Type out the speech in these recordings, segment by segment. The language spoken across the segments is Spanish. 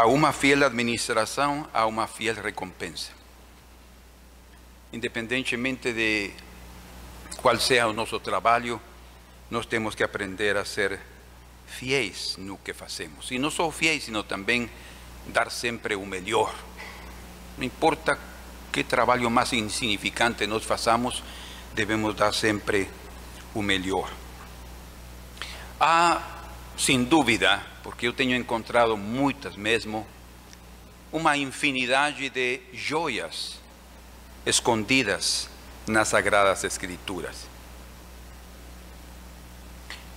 a uma fiel administração, a uma fiel recompensa. Independentemente de qual seja o nosso trabalho, nós temos que aprender a ser fiéis no que fazemos. E não só fiéis, sino também dar sempre o melhor. Não importa que trabalho mais insignificante nós façamos, devemos dar sempre o melhor. Há, sem dúvida, porque eu tenho encontrado muitas mesmo, uma infinidade de joias escondidas nas Sagradas Escrituras.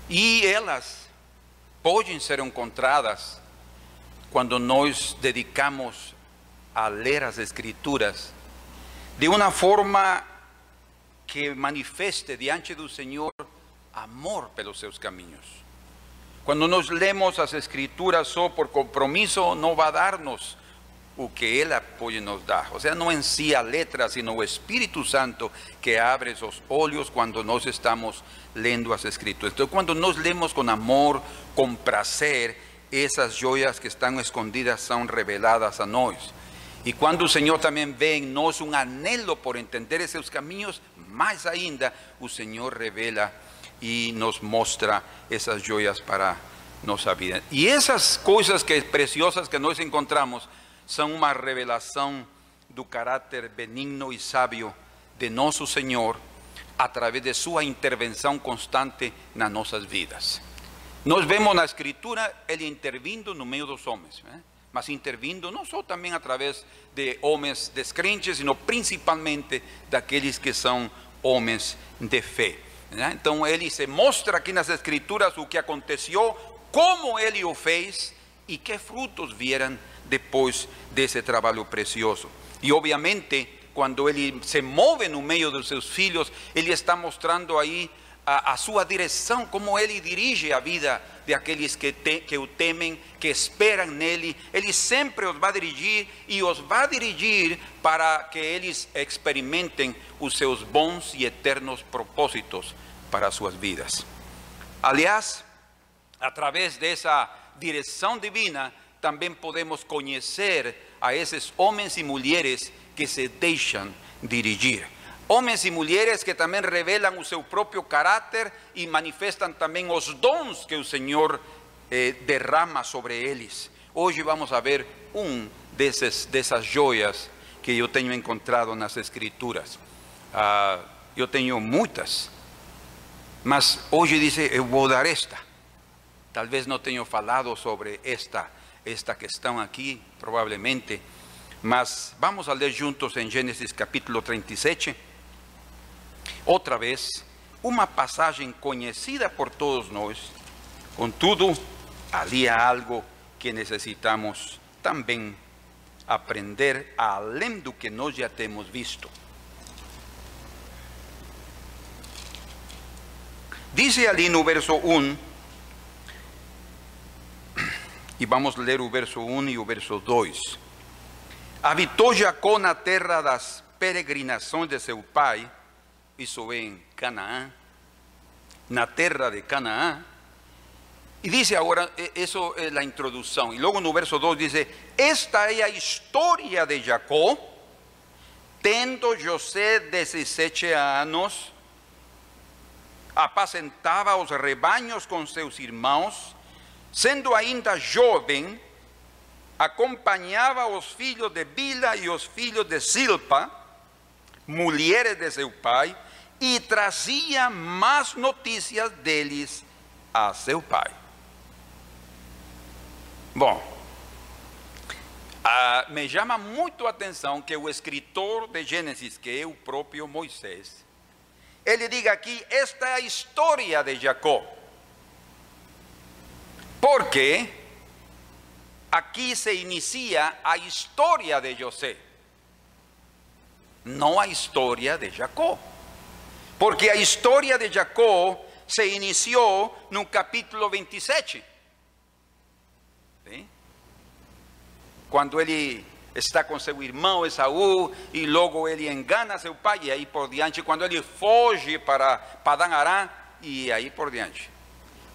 E elas podem ser encontradas quando nós dedicamos a ler as Escrituras de uma forma que manifeste diante do Senhor amor pelos seus caminhos. Quando nós lemos as Escrituras só por compromisso, não vai dar-nos o que ela pode nos dar. Ou seja, não em si a letra, sino o Espírito Santo que abre os olhos quando nós estamos lendo as Escrituras. Então, quando nós lemos com amor, com prazer, essas joias que estão escondidas são reveladas a nós. E quando o Senhor também vê em nós um anelo por entender esses caminhos, mais ainda o Senhor revela e nos mostra essas joias para nossa vida. E essas coisas que preciosas que nós encontramos são uma revelação do caráter benigno e sábio de nosso Senhor através de sua intervenção constante nas nossas vidas. Nós vemos na Escritura ele intervindo no meio dos homens. Né? mas intervindo não só também através de homens descrentes, sino principalmente daqueles que são homens de fé. Né? Então ele se mostra aqui nas Escrituras o que aconteceu, como ele o fez e que frutos vieram depois desse trabalho precioso. E obviamente, quando ele se move no meio dos seus filhos, ele está mostrando aí a, a sua direção, como ele dirige a vida de aqueles que, te, que o temem, que esperam nele. Ele sempre os vai dirigir e os vai dirigir para que eles experimentem os seus bons e eternos propósitos para suas vidas. Aliás, através dessa direção divina, também podemos conhecer a esses homens e mulheres que se deixam dirigir. Homens e mulheres que também revelam o seu próprio caráter e manifestam também os dons que o Senhor eh, derrama sobre eles. Hoje vamos a ver um desses, dessas joias que eu tenho encontrado nas Escrituras. Ah, eu tenho muitas, mas hoje dice, eu vou dar esta. Talvez não tenha falado sobre esta, esta questão aqui, provavelmente, mas vamos a ler juntos em Gênesis capítulo 37. Outra vez, uma passagem conhecida por todos nós, contudo, ali há algo que necessitamos também aprender além do que nós já temos visto. Diz ali no verso 1, e vamos ler o verso 1 e o verso 2. Habitou Jacó na terra das peregrinações de seu pai, isso em Canaã, na terra de Canaã. E diz agora, isso é a introdução. E logo no verso 2 diz: Esta é a história de Jacó, tendo José 17 anos, apacentava os rebanhos com seus irmãos, sendo ainda jovem, acompanhava os filhos de Bila e os filhos de Silpa, mulheres de seu pai, e trazia más notícias deles a seu pai. Bom, uh, me chama muito a atenção que o escritor de Gênesis, que é o próprio Moisés, ele diga aqui: esta é a história de Jacó. Porque aqui se inicia a história de José, não a história de Jacó. Porque a história de Jacó se iniciou no capítulo 27. ¿Sí? Quando ele está com seu irmão Esaú e logo ele engana seu pai e aí por diante, quando ele foge para Padã Arã e aí por diante.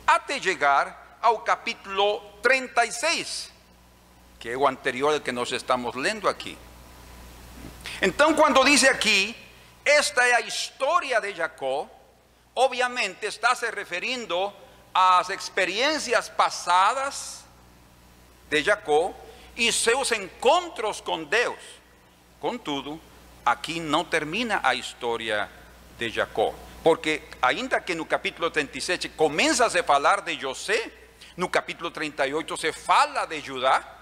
Até chegar ao capítulo 36, que es o anterior que nos estamos leyendo aquí. Entonces cuando dice aquí, esta es la historia de Jacob, obviamente está se refiriendo a las experiencias pasadas de Jacob y sus encuentros con Dios. Contudo, aquí no termina la historia de Jacob, porque ainda que en el capítulo 37 comienza a hablar de José, no capítulo 38 se fala de Judá,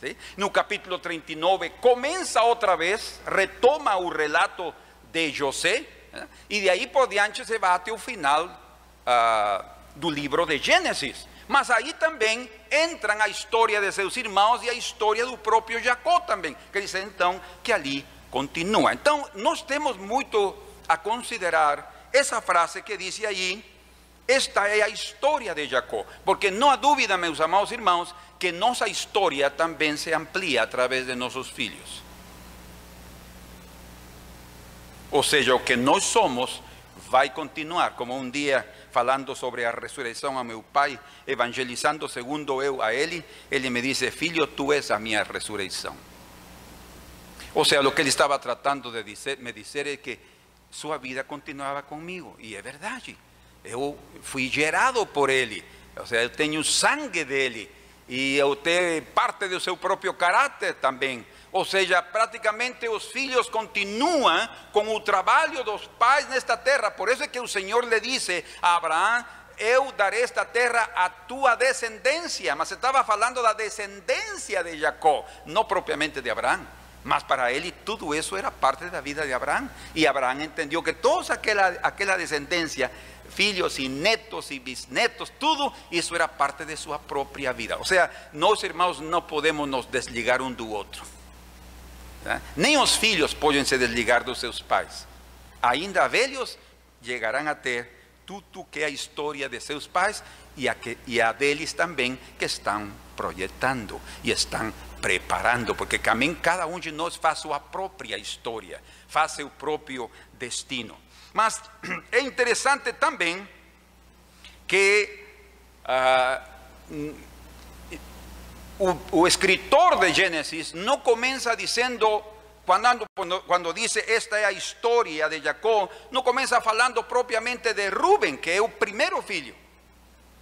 ¿sí? no capítulo 39 comienza otra vez, retoma el relato de José, y de ahí por diante se va hasta el final uh, del libro de Génesis. Mas aí também entra a história de seus irmãos e a história do próprio Jacó também. Quer dizer então que ali continua. Então nós temos muito a considerar essa frase que diz aí, esta é a história de Jacó. Porque não há dúvida, meus amados irmãos, que nossa história também se amplia através de nossos filhos. Ou seja, o que nós somos vai continuar, como um dia falando sobre a ressurreição a meu pai, evangelizando segundo eu a ele, ele me disse: Filho, tu és a minha ressurreição. Ou seja, o que ele estava tratando de dizer, me dizer é que sua vida continuava comigo, e é verdade. Eu fui gerado por ele, ou seja, eu tenho sangue dele, e eu tenho parte do seu próprio caráter também. Ou seja, praticamente os filhos continuam com o trabalho dos pais nesta terra. Por isso é que o Senhor lhe disse a Abraão: Eu darei esta terra a tua descendência. Mas estava falando da descendência de Jacó, não propriamente de Abraão. Mas para ele tudo isso era parte da vida de Abraão. E Abraão entendeu que toda aquela descendência filhos y netos y bisnetos, todo eso era parte de su propia vida. O sea, nós irmãos no podemos nos desligar un do otro. Nem os filhos podem se desligar dos seus pais. Ainda velhos chegarão a ter tudo que é a história de seus pais e a, que, e a deles também que estão projetando e estão preparando, porque também cada um de nós faz sua própria história, faz seu próprio destino. Mas é interessante também que uh, o, escritor de Génesis no comienza diciendo, cuando, cuando, dice esta es la historia de Jacob, no comienza hablando propiamente de Rubén, que es el primero filho.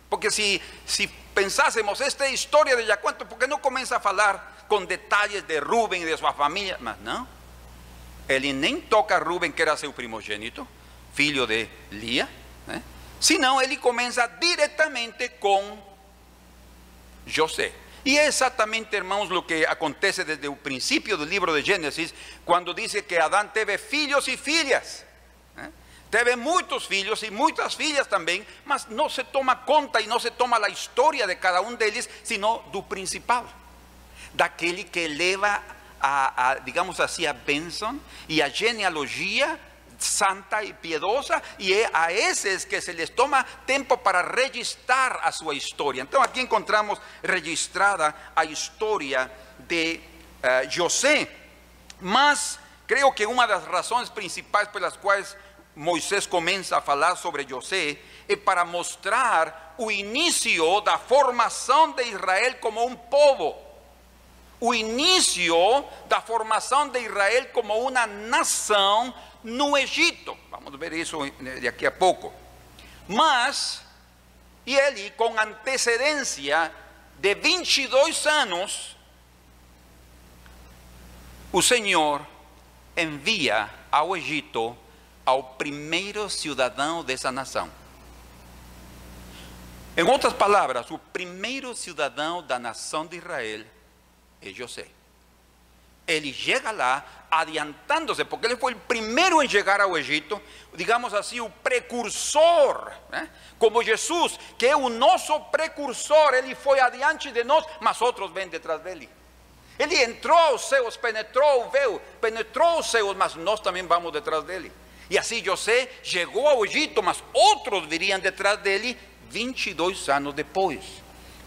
Porque si, si pensásemos esta historia de Jacob, ¿por qué no comienza a hablar con detalles de Rubén y de su familia? Mas no. Él ni toca a Rubén, que era su primogénito, filho de Lía, ¿eh? sino él comienza directamente con José. Y es exactamente, hermanos, lo que acontece desde el principio del libro de Génesis, cuando dice que Adán teve filhos y filhas. ¿eh? Teve muchos filhos y muchas filhas también, mas no se toma conta y no se toma la historia de cada uno de ellos, sino do principal, daquele que eleva a, a digamos así, a bênção y a genealogía santa y piedosa y a es que se les toma tiempo para registrar a su historia. Entonces aquí encontramos registrada a historia de uh, José. Mas creo que una de las razones principales por las cuales Moisés comienza a hablar sobre José es para mostrar o inicio da formación de Israel como un povo. O inicio da formação de Israel como uma nação no Egito. Vamos ver isso daqui a pouco. Mas, e ele, com antecedência de 22 anos, o Senhor envia ao Egito ao primeiro cidadão dessa nação. Em outras palavras, o primeiro cidadão da nação de Israel eh, José, ele Él llega lá adiantándose, porque él fue el primero en llegar a Egipto, digamos así, o precursor, né? como Jesús, que es un nosso precursor, él fue adiante de nós, mas otros ven detrás de él. Ele entrou aos seus, penetrou veu, penetrou os seus, mas nós também vamos detrás dele. E assim José chegou ao Egito, mas outros viriam detrás dele 22 anos depois.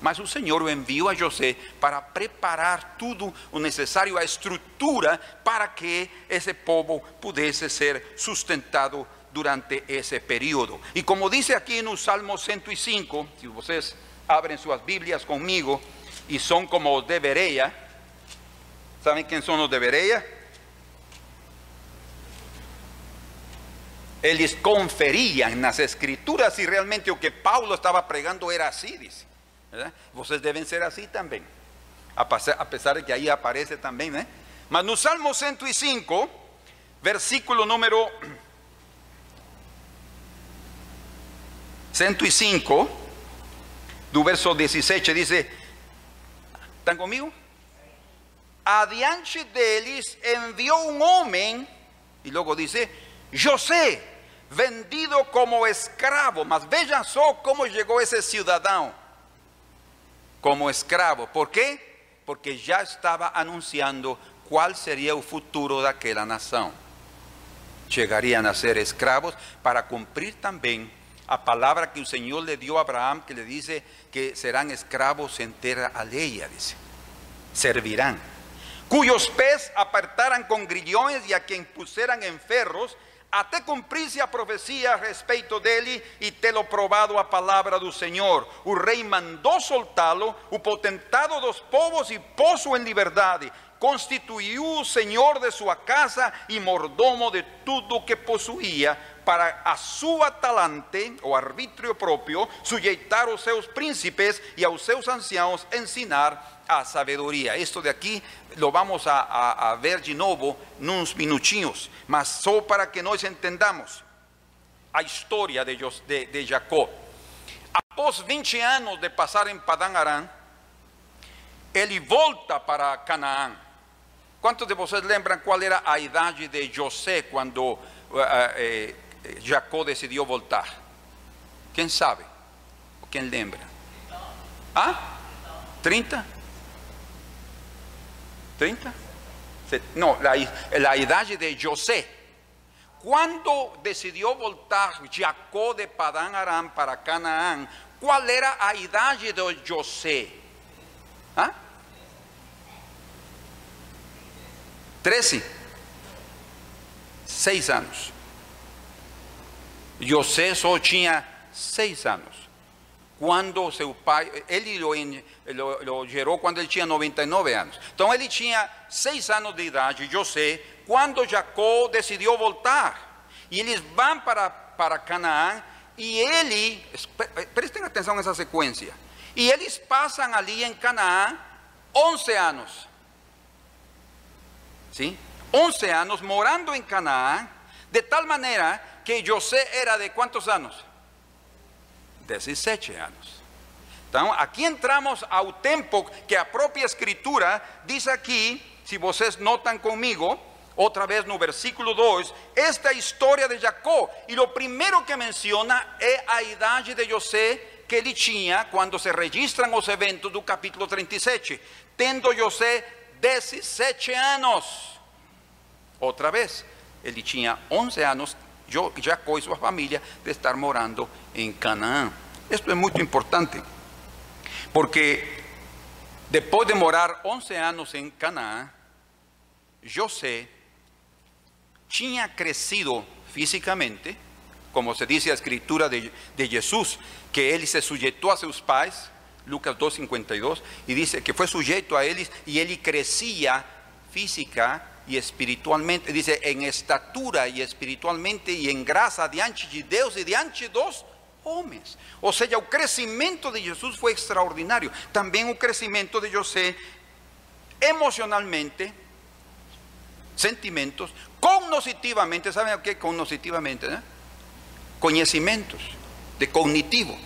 Mas o Senhor o enviou a José para preparar tudo o necessário, a estrutura para que esse povo pudesse ser sustentado durante esse período. E como diz aqui no Salmo 105, se vocês abrem suas Bíblias comigo e são como os de Bereia, ¿Saben quién son los de Berea? Eles conferían las escrituras si realmente lo que Paulo estaba pregando era así, dice. ¿Verdad? Ustedes deben ser así también. A pesar de que ahí aparece también. ¿eh? Mas no Salmo 105, versículo número 105, do verso 17, dice, ¿están conmigo? Adiante deles envió un hombre, y luego dice, José, vendido como escravo, mas vean só cómo llegó ese ciudadano como escravo. ¿Por qué? Porque ya estaba anunciando cuál sería el futuro de aquella nación. Llegarían a ser esclavos para cumplir también a palabra que el Señor le dio a Abraham, que le dice que serán esclavos en tierra alheia, dice. Servirán. Cuyos pés apartaran con grillones y a quien pusieran en ferros, até cumprirse a profecía respecto dele e tê-lo probado a palavra do Senhor. O rei mandou soltá-lo, o potentado dos povos e pôs-o em liberdade. Constituiu o senhor de sua casa e mordomo de tudo que possuía, para a sua talante, o arbítrio próprio, sujeitar os seus príncipes e aos seus anciãos ensinar a sabedoria. Esto de aqui lo vamos a, a, a ver de novo nos minutinhos, mas só para que nós entendamos a história de, de, de Jacó. Após 20 anos de passar em Padã Aram, ele volta para Canaã. Quantos de vocês lembram qual era a idade de José quando uh, uh, Jacó decidiu voltar? Quem sabe? Quem lembra? Ah? 30? 30? No, la, la idade de José. Quando decidiu voltar Jacó de Padán Aram para Canaã, qual era a idade de José? ¿Ah? 13. Seis anos. José só tinha seis anos. Quando seu pai, ele lo, lo, lo gerou quando ele tinha 99 anos. Então ele tinha seis anos de idade, José, quando Jacó decidiu voltar. E eles vão para, para Canaã e ele, prestem atenção nessa sequência. E eles passam ali em Canaã 11 anos. Sim? 11 anos morando em Canaã, de tal maneira que José era de quantos anos? 17 anos. Então, aqui entramos ao tempo que a própria Escritura diz aqui, se vocês notam comigo, outra vez no versículo 2, esta história de Jacó. E o primeiro que menciona é a idade de José que ele tinha quando se registram os eventos do capítulo 37, tendo José 17 anos. Outra vez, ele tinha 11 anos Jacó y su familia de estar morando en Canaán. Esto es muy importante, porque después de morar 11 años en Canaán, José tinha crecido físicamente, como se dice la escritura de, de Jesús, que él se sujetó a sus pais, Lucas 2.52, y dice que fue sujeto a ellos y él crecía física y espiritualmente, dice, en estatura y espiritualmente y en graça diante de Deus e diante dos homens. Ou seja, o crescimento de Jesus foi extraordinário. Também o crescimento de José emocionalmente, sentimentos, cognitivamente, ¿saben o que cognitivamente? Né? Conhecimentos, de cognitivo.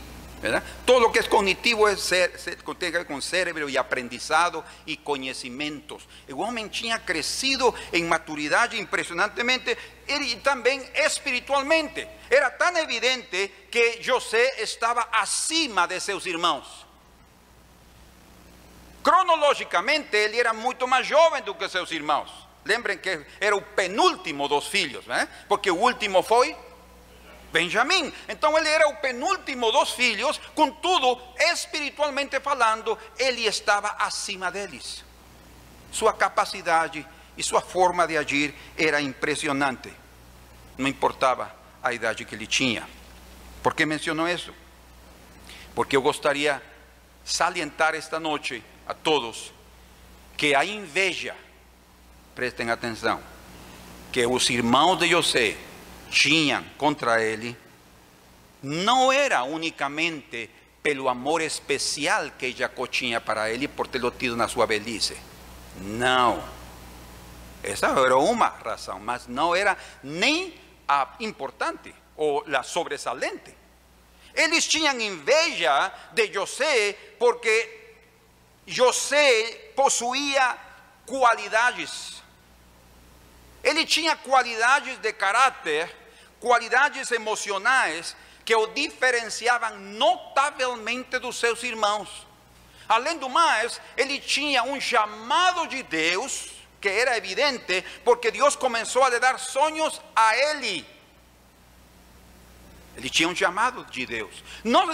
Todo lo que es cognitivo es ser, tiene que ver con cerebro y aprendizado y conocimientos. El hombre tinha crecido en maturidad impresionantemente y también espiritualmente. Era tan evidente que José estaba acima de sus hermanos. Cronológicamente, él era mucho más joven do que sus hermanos. Lembren que era el penúltimo dos filhos, porque el último fue Benjamim. Então ele era o penúltimo dos filhos, contudo, espiritualmente falando, ele estava acima deles. Sua capacidade e sua forma de agir era impressionante. Não importava a idade que ele tinha. Por que menciono isso? Porque eu gostaria salientar esta noite a todos que a inveja prestem atenção, que os irmãos de José tinham contra ele, não era unicamente pelo amor especial que Jacó tinha para ele por tê-lo tido na sua velhice. Não. Essa era uma razão, mas não era nem a importante ou a sobressalente. Eles tinham inveja de José porque José possuía qualidades. Ele tinha qualidades de caráter, qualidades emocionais que o diferenciavam notavelmente dos seus irmãos. Além do mais, ele tinha um chamado de Deus que era evidente porque Deus começou a lhe dar sonhos a ele. Ele tinha um chamado de Deus. Não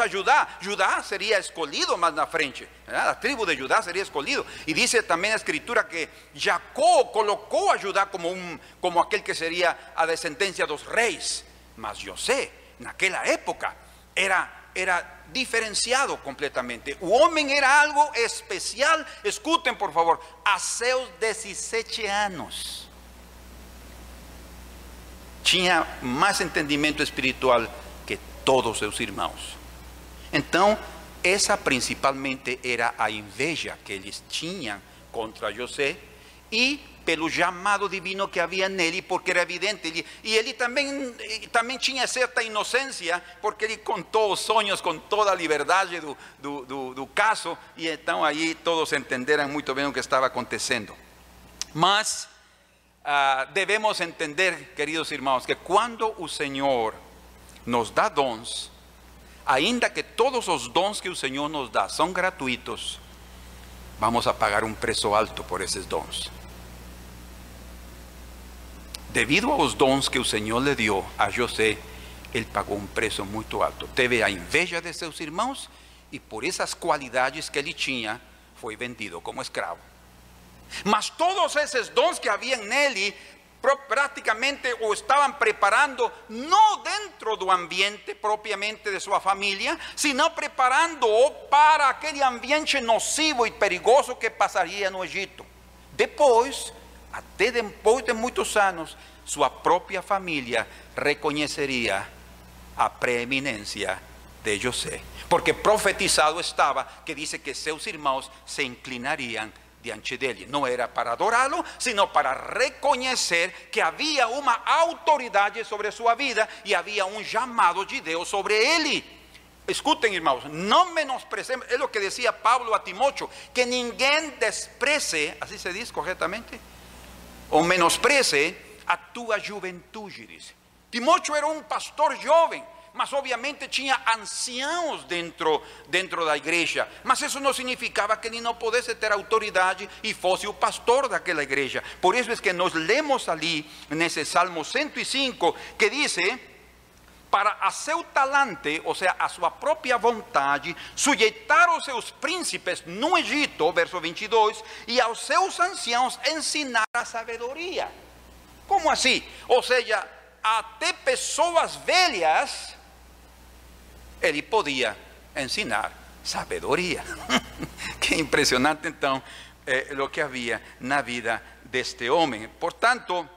a Judá. Judá seria escolhido mais na frente. A tribo de Judá seria escolhido. E diz também a escritura que Jacó colocou a Judá como, um, como aquele que seria a descendência dos reis. Mas José, naquela época, era, era diferenciado completamente. O homem era algo especial. Escutem, por favor, a seus 17 anos tinha mais entendimento espiritual que todos seus irmãos. Então, essa principalmente era a inveja que eles tinham contra José e pelo chamado divino que havia nele, porque era evidente, e ele também, também tinha certa inocência, porque ele contou os sonhos com toda a liberdade do, do, do, do caso, e então aí todos entenderam muito bem o que estava acontecendo. Mas Ah, debemos entender, queridos irmãos, que quando o Senhor nos dá dons, ainda que todos os dons que o Senhor nos dá são gratuitos, vamos a pagar um preço alto por esses dons. Devido aos dons que o Senhor lhe deu a José, ele pagou um preço muito alto. Teve a inveja de seus irmãos e por essas qualidades que ele tinha, foi vendido como escravo. Mas todos esos dons que había en él prácticamente o estaban preparando no dentro del ambiente propiamente de su familia, sino preparando para aquel ambiente nocivo y perigoso que pasaría en Egipto. Después, até después de muchos años, su propia familia reconocería a preeminencia de José, porque profetizado estaba que dice que sus hermanos se inclinarían diante dele. Não era para adorá-lo, sino para reconhecer que havia uma autoridade sobre sua vida e havia um chamado de Deus sobre ele. Escutem, irmãos, não menosprezemos, é o que dizia Paulo a Timóteo, que ninguém despreze, assim se diz corretamente, ou menospreze a tua juventude, diz. Timóteo era um pastor jovem, mas obviamente tinha anciãos dentro, dentro da igreja. Mas isso não significava que ele não pudesse ter autoridade e fosse o pastor daquela igreja. Por isso é que nós lemos ali, nesse Salmo 105, que diz para a seu talante, ou seja, a sua própria vontade, sujeitar os seus príncipes no Egito, verso 22, e aos seus anciãos ensinar a sabedoria. Como assim? Ou seja, até pessoas velhas ele podia ensinar sabedoria. que impressionante então eh, o que havia na vida deste homem. Portanto,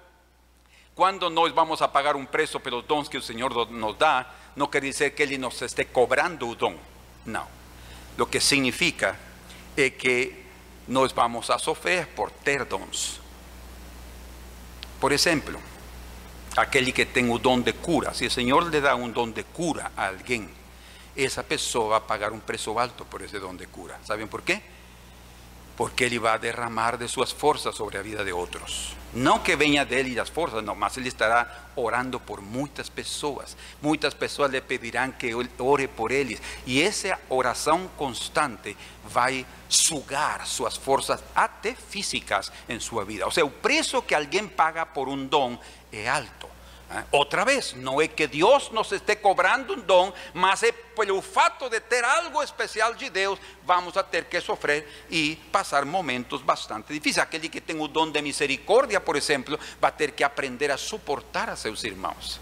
quando nós vamos a pagar um preço pelos dons que o Senhor nos dá, não quer dizer que Ele nos esté cobrando o dom. Não. O que significa é que nós vamos a sofrer por ter dons. Por exemplo, aquele que tem o dom de cura, se o Senhor lhe dá um dom de cura a alguém, essa pessoa vai pagar um preço alto por esse dom de cura. Sabem por quê? Porque ele vai derramar de suas forças sobre a vida de outros. Não que venha dele as forças, não, mas ele estará orando por muitas pessoas. Muitas pessoas lhe pedirão que ore por eles. E essa oração constante vai sugar suas forças, até físicas, em sua vida. Ou seja, o preço que alguém paga por um dom é alto. ¿Eh? Otra vez, no es que Dios nos esté cobrando un don, mas por el fato de tener algo especial de Dios, vamos a tener que sufrir y pasar momentos bastante difíciles. Aquel que tiene un don de misericordia, por ejemplo, va a tener que aprender a soportar a sus hermanos.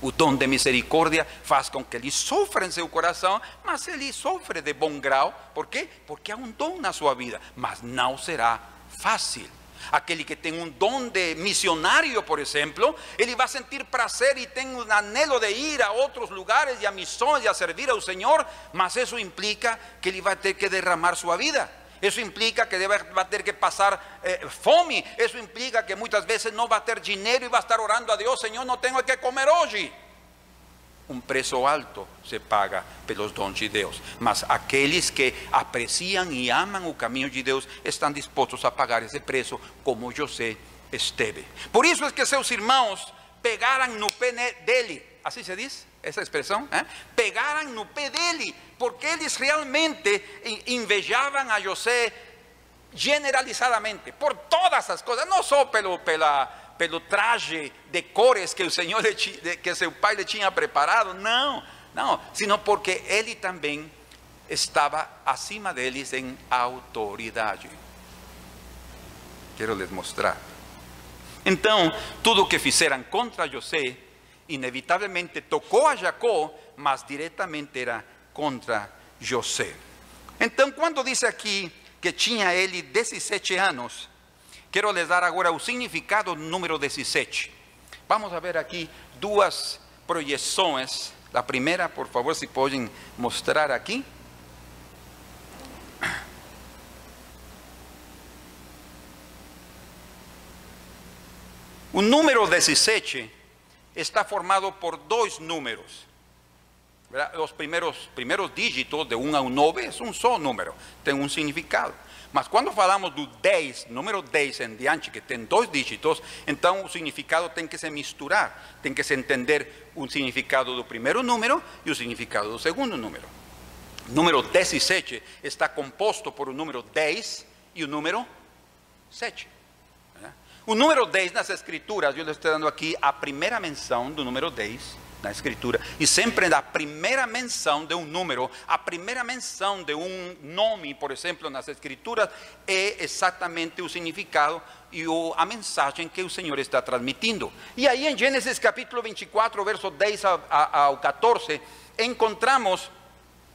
O don de misericordia faz com que ele sofra em seu coração, mas ele sofre de bom grau. Por quê? Porque há um dom na sua vida, mas não será fácil. Aquele que tem um dom de missionário, por exemplo, ele vai sentir prazer e tem um anelo de ir a outros lugares e a missões e a servir ao Senhor, mas isso implica que ele vai ter que derramar sua vida. Isso implica que deve, vai ter que passar eh, fome. Isso implica que muitas vezes não vai ter dinheiro e vai estar orando a Deus: Senhor, não tenho o que comer hoje. Um preço alto se paga pelos dons de Deus, mas aqueles que apreciam e amam o caminho de Deus estão dispostos a pagar esse preço, como José esteve. Por isso é que seus irmãos pegaram no pé dele, assim se diz essa expressão, eh? pegaram no pé dele, porque eles realmente invejavam a José generalizadamente, por todas as coisas, não só pelo, pela pelo traje de cores que o Senhor que seu pai lhe tinha preparado, não, não, sino porque ele também estava acima deles em autoridade. Quero lhes mostrar. Então, tudo o que fizeram contra José, inevitavelmente tocou a Jacó, mas diretamente era contra José. Então, quando diz aqui que tinha ele 17 anos, Quero les dar agora o significado número 17. Vamos a ver aqui duas projeções. A primeira, por favor, se podem mostrar aqui. O número 17 está formado por dois números. Os primeiros, primeiros dígitos de 1 a 9 é um só número, tem um significado. Mas quando falamos do 10, número 10 em diante, que tem dois dígitos, então o significado tem que se misturar, tem que se entender o significado do primeiro número e o significado do segundo número. O número 17 está composto por o número 10 e o número 7. O número 10 nas escrituras, eu estou dando aqui a primeira menção do número 10 na escritura. E sempre da primeira menção de um número, a primeira menção de um nome, por exemplo, nas escrituras, é exatamente o significado e a mensagem que o Senhor está transmitindo. E aí em Gênesis capítulo 24, verso 10 ao 14, encontramos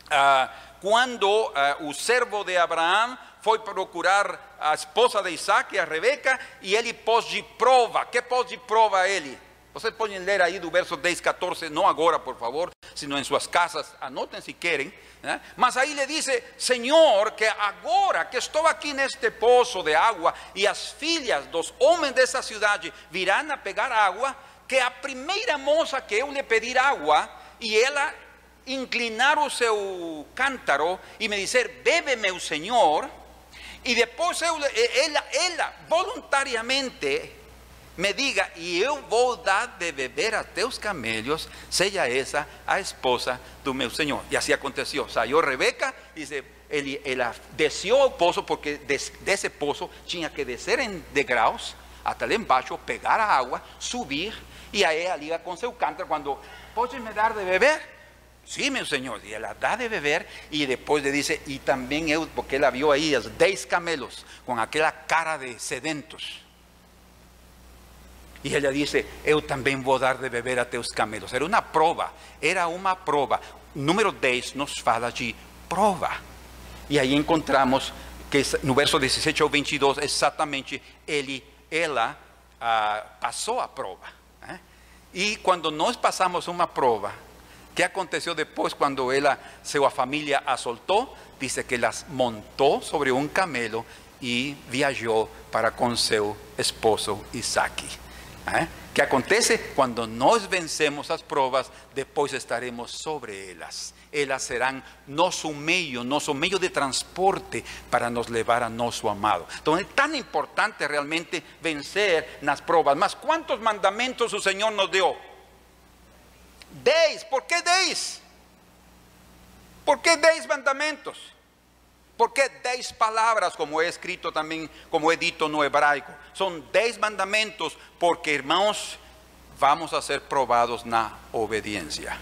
ah, quando ah, o servo de Abraão foi procurar a esposa de Isaac, a Rebeca, e ele pôs de prova. Que pôs de prova ele? Vocês podem ler aí do verso 10, 14, não agora, por favor, sino em suas casas, anotem se querem. Né? Mas aí lhe diz: Senhor, que agora que estou aqui neste poço de água e as filhas dos homens dessa cidade virão a pegar água, que a primeira moça que eu lhe pedir água e ela inclinar o seu cântaro e me dizer: Bebe, meu Senhor, e depois eu, ela, ela voluntariamente me diga, e eu vou dar de beber a teus camelos, seja essa a esposa do meu Senhor. E assim aconteceu. Saiu Rebeca, dice, ele, ela desceu ao poço, porque desse poço tinha que descer em degraus, até lá embaixo, pegar a água, subir, e aí ela liga com seu cântaro, quando, pode me dar de beber? Sim, meu Senhor. E ela dá de beber, e depois lhe diz, e também eu, porque ela viu aí os dez camelos, com aquela cara de sedentos. E ela disse: Eu também vou dar de beber a teus camelos. Era uma prova, era uma prova. Número 10 nos fala de prova. E aí encontramos que no verso 17 ao 22, exatamente, ele, ela ah, passou a prova. E quando nós passamos uma prova, que aconteceu depois quando ela, sua família a soltou? Dice que ela montou sobre um camelo e viajou para com seu esposo Isaac. ¿Eh? ¿Qué acontece? Cuando nos vencemos las pruebas, después estaremos sobre ellas. Ellas serán nuestro medio, nuestro medio de transporte para nos llevar a nuestro amado. Entonces es tan importante realmente vencer las pruebas. Mas ¿cuántos mandamientos el Señor nos dio? Diez. ¿Por qué diez? ¿Por qué diez mandamientos? ¿Por qué diez palabras, como he escrito también, como he dicho no hebraico? Son diez mandamientos porque, hermanos, vamos a ser probados na obediencia.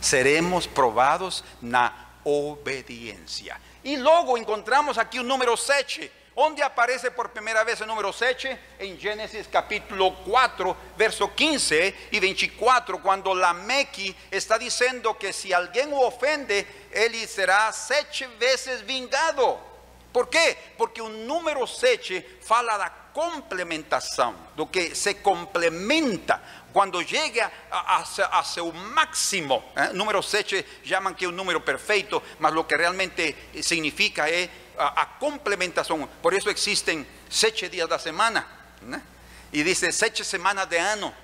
Seremos probados na obediencia. Y luego encontramos aquí un número 7 ¿Dónde aparece por primera vez el número 7? En Génesis capítulo 4, verso 15 y 24, cuando la Mequi está diciendo que si alguien ofende, él será siete veces vingado. Por quê? Porque o número 7 fala da complementação, do que se complementa quando chega a, a, a seu máximo. ¿eh? Número 7 chamam que é um número perfeito, mas o que realmente significa é a, a complementação. Por isso existem sete dias da semana. ¿né? E diz sete semanas de ano.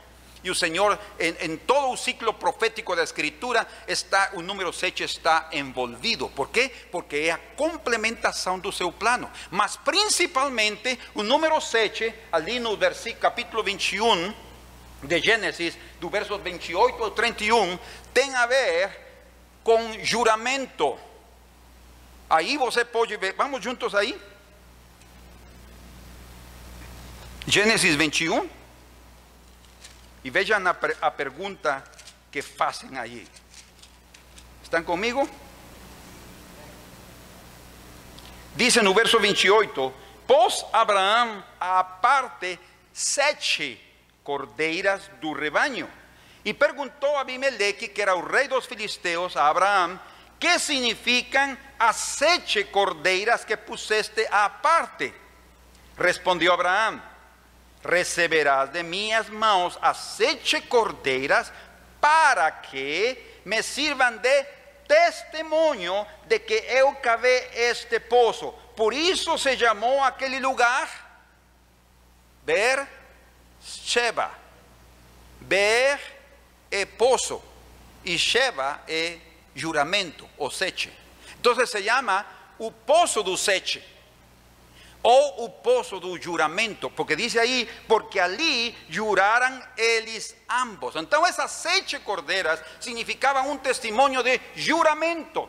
E o Senhor, em, todo o ciclo profético da Escritura, está, o número 7 está envolvido. Por quê? Porque é a complementação do seu plano. Mas principalmente, o número 7, ali no versículo, capítulo 21 de Gênesis, do verso 28 ao 31, tem a ver com juramento. Aí você pode ver, vamos juntos aí? Gênesis 21. E vejam a, a pergunta que fazem aí. Estão comigo? Diz no verso 28: Pôs Abraão à parte sete cordeiras do rebanho. E perguntou a Abimeleque, que era o rei dos filisteus, a Abraão, que significam as sete cordeiras que puseste à parte? Respondeu Abraão: receberás de minhas mãos as sete cordeiras para que me sirvan de testemunho de que eu cavei este poço. Por isso se chamou aquele lugar Ber Sheba. Ber é poço e Sheba é juramento, ou sete. Então se chama o poço do sete ou o poço do juramento, porque diz aí, porque ali juraram eles ambos. Então essas sete cordeiras significavam um testemunho de juramento.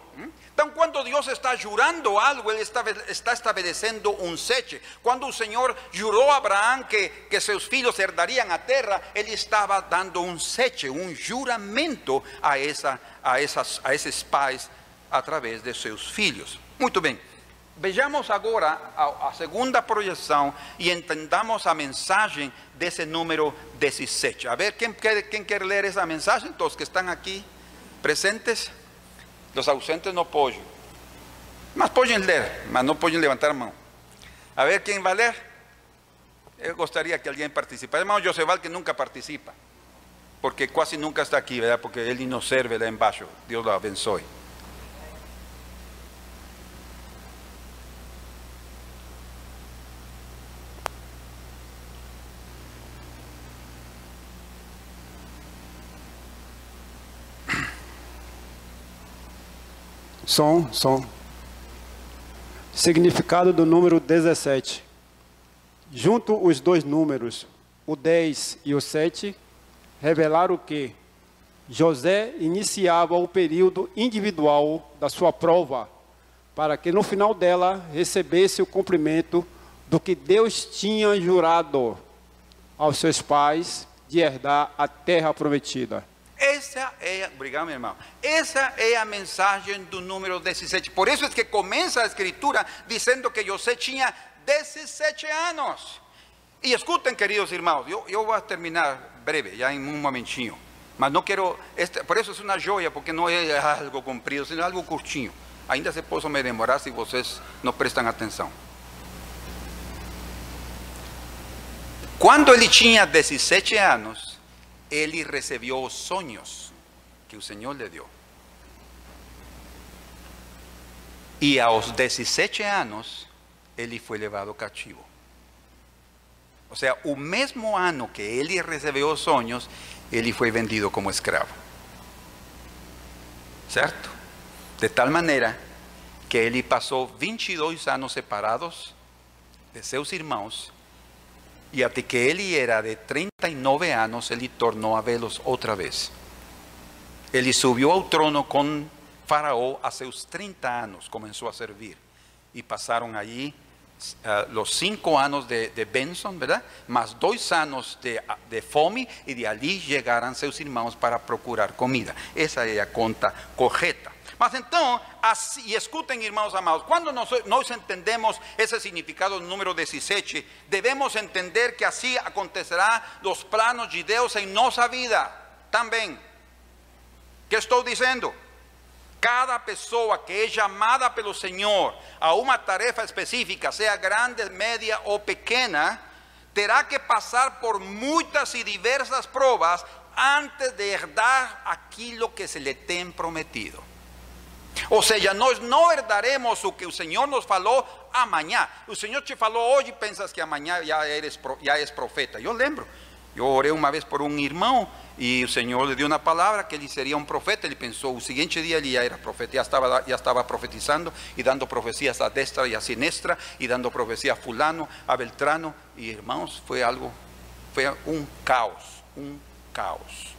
Então, quando Deus está jurando algo, Ele está, está estabelecendo um sete. Quando o Senhor jurou a Abraão que, que seus filhos herdariam a terra, Ele estava dando um sete, um juramento a, essa, a, a esses pais através de seus filhos. Muito bem. Vejamos agora a, segunda projeção e entendamos a mensagem desse número 17. A ver, quem quer, quem quer ler essa mensagem? Todos que estão aqui presentes. Os ausentes não podem. Mas podem ler, mas não podem levantar a mão. A ver, quem vai ler? Eu gostaria que alguém participasse. Irmão Joseval, que nunca participa. Porque quase nunca está aqui, ¿verdad? Porque ele nos serve lá embaixo. Deus o abençoe. Som, som. Significado do número 17. Junto os dois números, o 10 e o 7, revelaram que José iniciava o período individual da sua prova, para que no final dela recebesse o cumprimento do que Deus tinha jurado aos seus pais de herdar a terra prometida. Essa é, obrigado meu irmão, essa é a mensagem do número 17. Por isso é que começa a escritura dizendo que José tinha 17 anos. E escutem, queridos irmãos, eu, eu vou terminar breve, já em um momentinho. Mas não quero, este, por isso é uma joia, porque não é algo comprido, é algo curtinho. Ainda se posso me demorar se vocês não prestam atenção. Quando ele tinha 17 anos, ele recebeu os sonhos que o Senhor lhe deu. E aos 17 anos, ele foi levado cativo. Ou seja, o mesmo ano que ele recebeu os sonhos, ele foi vendido como escravo. Certo? De tal maneira que ele passou 22 anos separados de seus irmãos e até que ele era de 39 anos, ele tornou a vê-los outra vez. Ele subiu ao trono com Faraó a seus 30 anos, começou a servir. E passaram allí uh, os cinco anos de, Benson, ¿verdad? Más dois anos de, fome, e de ali chegaram seus irmãos para procurar comida. Essa é a conta correta. Mas então, assim, e escutem, irmãos amados, quando nós, nós entendemos esse significado do número 17, devemos entender que assim acontecerá os planos de Deus em nossa vida também. que estou dizendo? Cada pessoa que é chamada pelo Senhor a uma tarefa específica, seja grande, média ou pequena, terá que passar por muitas e diversas provas antes de herdar aquilo que se lhe tem prometido. Ou seja, nós não herdaremos o que o Senhor nos falou amanhã. O Senhor te falou hoje e pensas que amanhã já, eres, já és profeta. Eu lembro, eu orei uma vez por um irmão e o Senhor lhe deu uma palavra que ele seria um profeta. Ele pensou, o seguinte dia ele já era profeta, já estava, já estava profetizando e dando profecias a destra e a sinistra e dando profecia a fulano, a Beltrano. E irmãos, foi algo, foi um caos, um caos.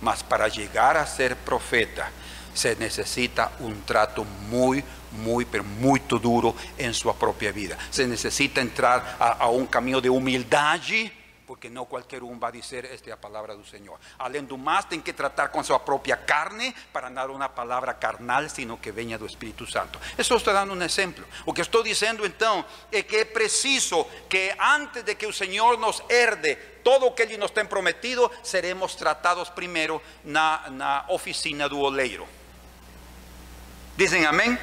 Mas para chegar a ser profeta, se necessita um trato muito, muito, muito duro em sua própria vida. Se necessita entrar a, a caminho de humildade, porque não qualquer um vai dizer esta é esta palavra do Senhor. Além do mais, tem que tratar com sua própria carne para dar uma palavra carnal, sino que venha do Espírito Santo. Isso está dando um exemplo. O que estou dizendo então é que é preciso que antes de que o Senhor nos herde todo o que Ele nos tem prometido, seremos tratados primeiro na oficina do oleiro. Dizem amém?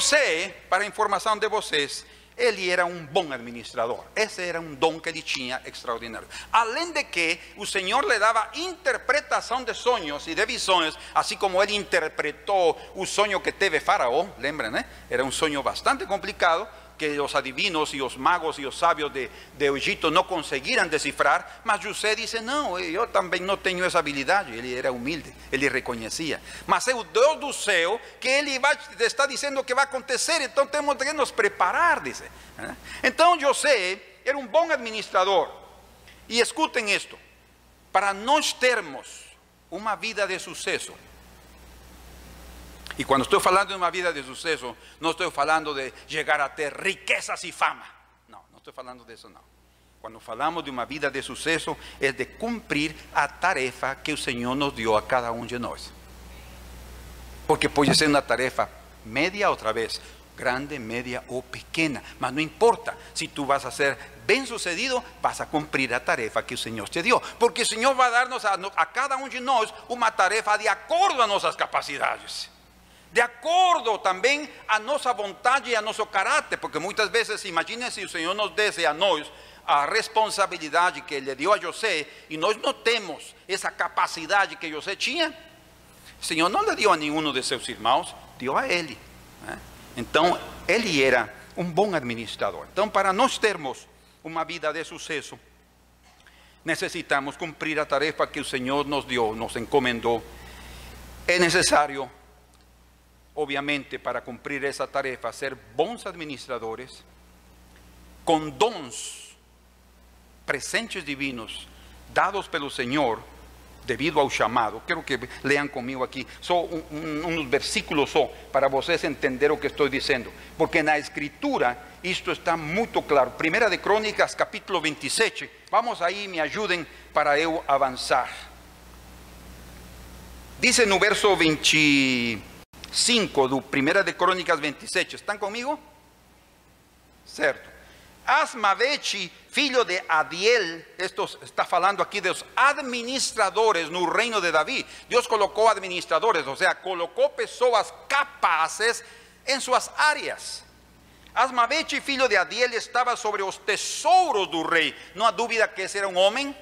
Sei, para informação de vocês, ele era um bom administrador. Esse era um dom que ele tinha extraordinário. Além de que o Senhor lhe dava interpretação de sonhos e de visões, assim como ele interpretou o sonho que teve Faraó, lembra, né? Era um sonho bastante complicado que os adivinos e os magos e os sabios de, de Egito não conseguiram descifrar, mas José disse: não, eu eh, também não tenho essa habilidade. Ele era humilde, ele reconhecia. Mas é o Deus do céu que ele vai, está dizendo que vai acontecer, então temos que nos preparar, disse. ¿eh? Então José era um bom administrador. E escutem isto, para nós termos uma vida de sucesso, y cuando estoy hablando de una vida de suceso, no estoy hablando de llegar a tener riquezas y fama. No, no estoy hablando de eso, no. Cuando hablamos de una vida de suceso, es de cumplir a tarefa que el Señor nos dio a cada uno de nosotros. Porque puede ser una tarefa media otra vez, grande, media o pequeña, mas no importa. Si tú vas a ser bien sucedido, vas a cumplir la tarefa que el Señor te dio. Porque el Señor va a darnos a, a cada uno de nosotros una tarefa de acuerdo a nuestras capacidades de acordo também a nossa vontade e a nosso caráter, porque muitas vezes, imagine se o Senhor nos desse a nós a responsabilidade que Ele deu a José e nós não temos essa capacidade que José tinha, o Senhor não lhe deu a nenhum de seus irmãos, deu a ele. Né? Então, ele era um bom administrador. Então, para nós termos uma vida de sucesso, necessitamos cumprir a tarefa que o Senhor nos deu, nos encomendou. É necessário obviamente, para cumprir esa tarefa, ser bons administradores, com dons, presentes divinos, dados pelo Senhor, devido ao chamado. Quero que leam comigo aqui, só um, um, uns versículos para vocês entender o que estou dizendo, porque na Escritura isto está muito claro. Primeira de Crônicas, capítulo 27. Vamos aí, me ajudem para eu avançar. Diz no verso 20. 5 do 1 de Crônicas 27. Estão comigo? Certo. Asmavete, filho de Adiel, esto está falando aqui dos administradores no reino de Davi. Deus colocou administradores, ou seja, colocou pessoas capazes em suas áreas. Asmavete, filho de Adiel, estava sobre os tesouros do rei. Não há dúvida que esse era um homem,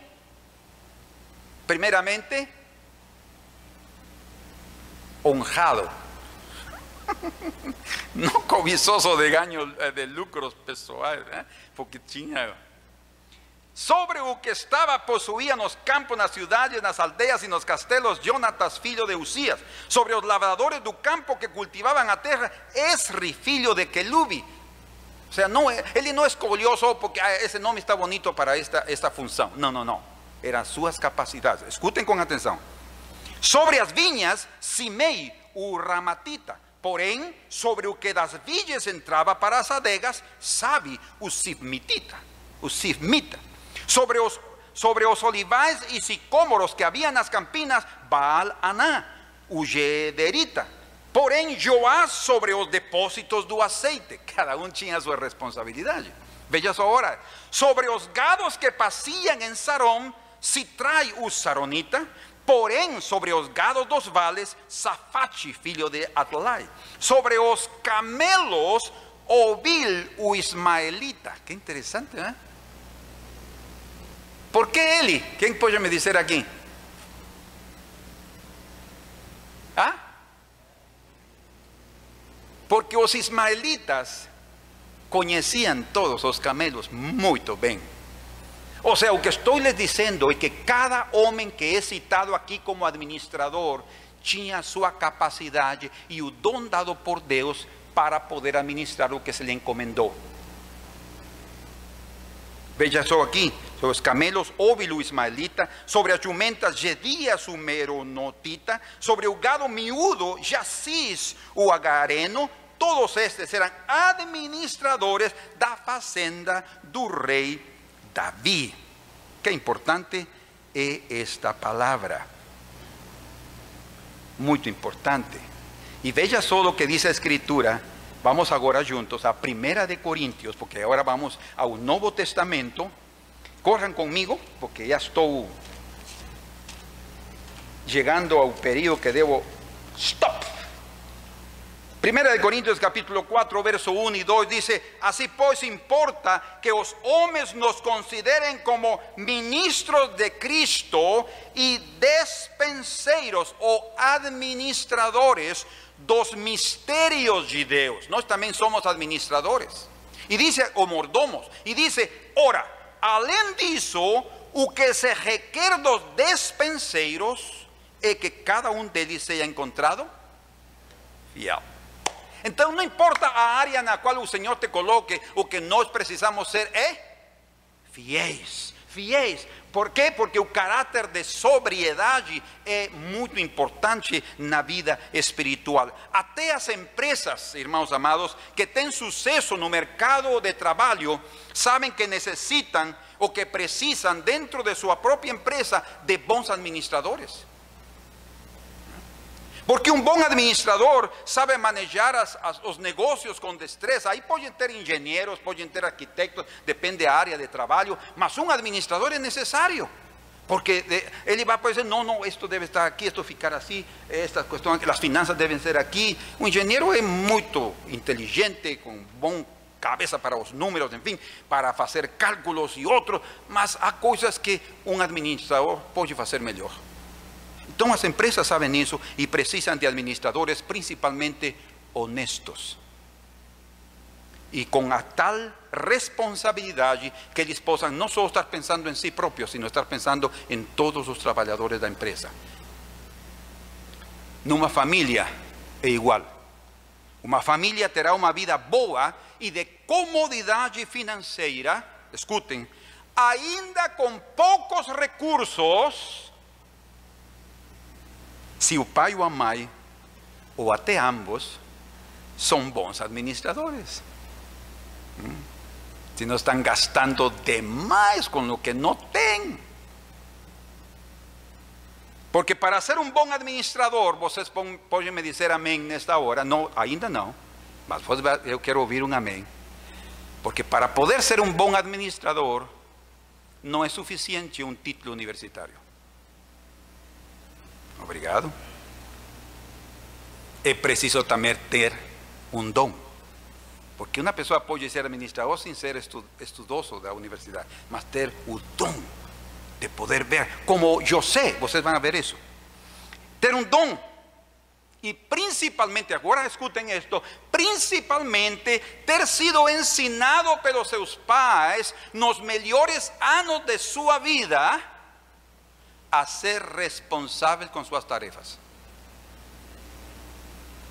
primeiramente, honrado no cobizoso de ganhos, eh, de lucros pessoais, ¿eh? porque tinha. Sobre o que estava possuía nos campos, nas cidades, nas aldeias e nos castelos, Jonatas, filho de Usías. Sobre os lavradores do campo que cultivavam a terra, Esri, filho de Kelubi. O sea, no, ele não escolheu só porque ah, esse nome está bonito para esta, esta função. Não, não, não. Eram suas capacidades. Escutem com atenção. Sobre as vinhas, Simei, o ramatita. Porém, sobre o que das vides entrava para as adegas, sabe o sifmitita. Sobre os, sobre os olivais e sicômoros que havia nas campinas, Baal Aná, o gederita. Porém, Joás sobre os depósitos do azeite. Cada um tinha sua responsabilidade. Veja só agora. Sobre os gados que passeam em Sarón, Sitrai o saronita, Porém, sobre os gados dos vales, Safate, filho de Atlai. Sobre os camelos, Ovil, o ismaelita. Que interessante, ¿eh? ¿Por qué Eli? ¿Quién puede me decir aquí? ¿Ah? Porque os ismaelitas conheciam todos os camelos muito bem. Ou seja, o que estou lhes dizendo é que cada homem que é citado aqui como administrador tinha sua capacidade e o dom dado por Deus para poder administrar o que se lhe encomendou. Veja só aqui, sobre os camelos, óbilo ismaelita, sobre as jumentas, Gedias, o meronotita, sobre o gado miúdo, Jacis, o agareno, todos estes eram administradores da fazenda do rei Davi. Que importante é esta palavra. Muito importante. E veja só o que diz a Escritura. Vamos agora juntos a Primeira de Coríntios, porque agora vamos ao Novo Testamento. Corram comigo, porque já estou chegando ao período que devo. Stop! Primera de Corintios capítulo 4, verso 1 y 2 dice, así pues importa que los hombres nos consideren como ministros de Cristo y despenseiros o administradores dos misterios judeos. Nós también somos administradores. Y dice, o mordomos, y dice, ora, além disso, o que se requer dos despenseiros es que cada um deles seja encontrado fiel. Então não importa a área na qual o Senhor te coloque, o que nós precisamos ser é fiéis. Fiéis. Por quê? Porque o caráter de sobriedade é muito importante na vida espiritual. Até as empresas, irmãos amados, que têm sucesso no mercado de trabalho, sabem que necessitam ou que precisam, dentro de sua própria empresa, de bons administradores. Porque um bom administrador sabe manejar as, as, os negócios com destreza. Aí podem ter engenheiros, podem ter arquitetos, depende da área de trabalho, mas um administrador é necessário. Porque ele vai dizer, não, não, isto deve estar aqui, isto ficar assim, esta questão, as finanças devem ser aqui. O engenheiro é muito inteligente, com bom cabeça para os números, enfim, para fazer cálculos e outros, mas há coisas que um administrador pode fazer melhor. Então as empresas sabem isso e precisam de administradores principalmente honestos. E com a tal responsabilidade que eles possam não só estar pensando em si próprios, sino estar pensando em todos os trabalhadores da empresa. Numa família é igual. Uma família terá uma vida boa e de comodidade financeira, escutem, ainda com poucos recursos, se o pai ou a mãe, até ambos, são bons administradores. Se não estão gastando demais com o que não têm. Porque para ser um bom administrador, vocês podem me dizer amém nesta hora. Não, ainda não. Mas eu quero ouvir um amém. Porque para poder ser um bom administrador, não é suficiente um título universitário. Obrigado. É preciso também ter um dom. Porque uma pessoa pode ser administrador sem ser estudoso da universidade, mas ter o dom de poder ver, como José, vocês vão ver isso. Ter um dom. E principalmente, agora escutem isto, principalmente ter sido ensinado pelos seus pais nos melhores anos de sua vida a ser responsável com suas tarefas.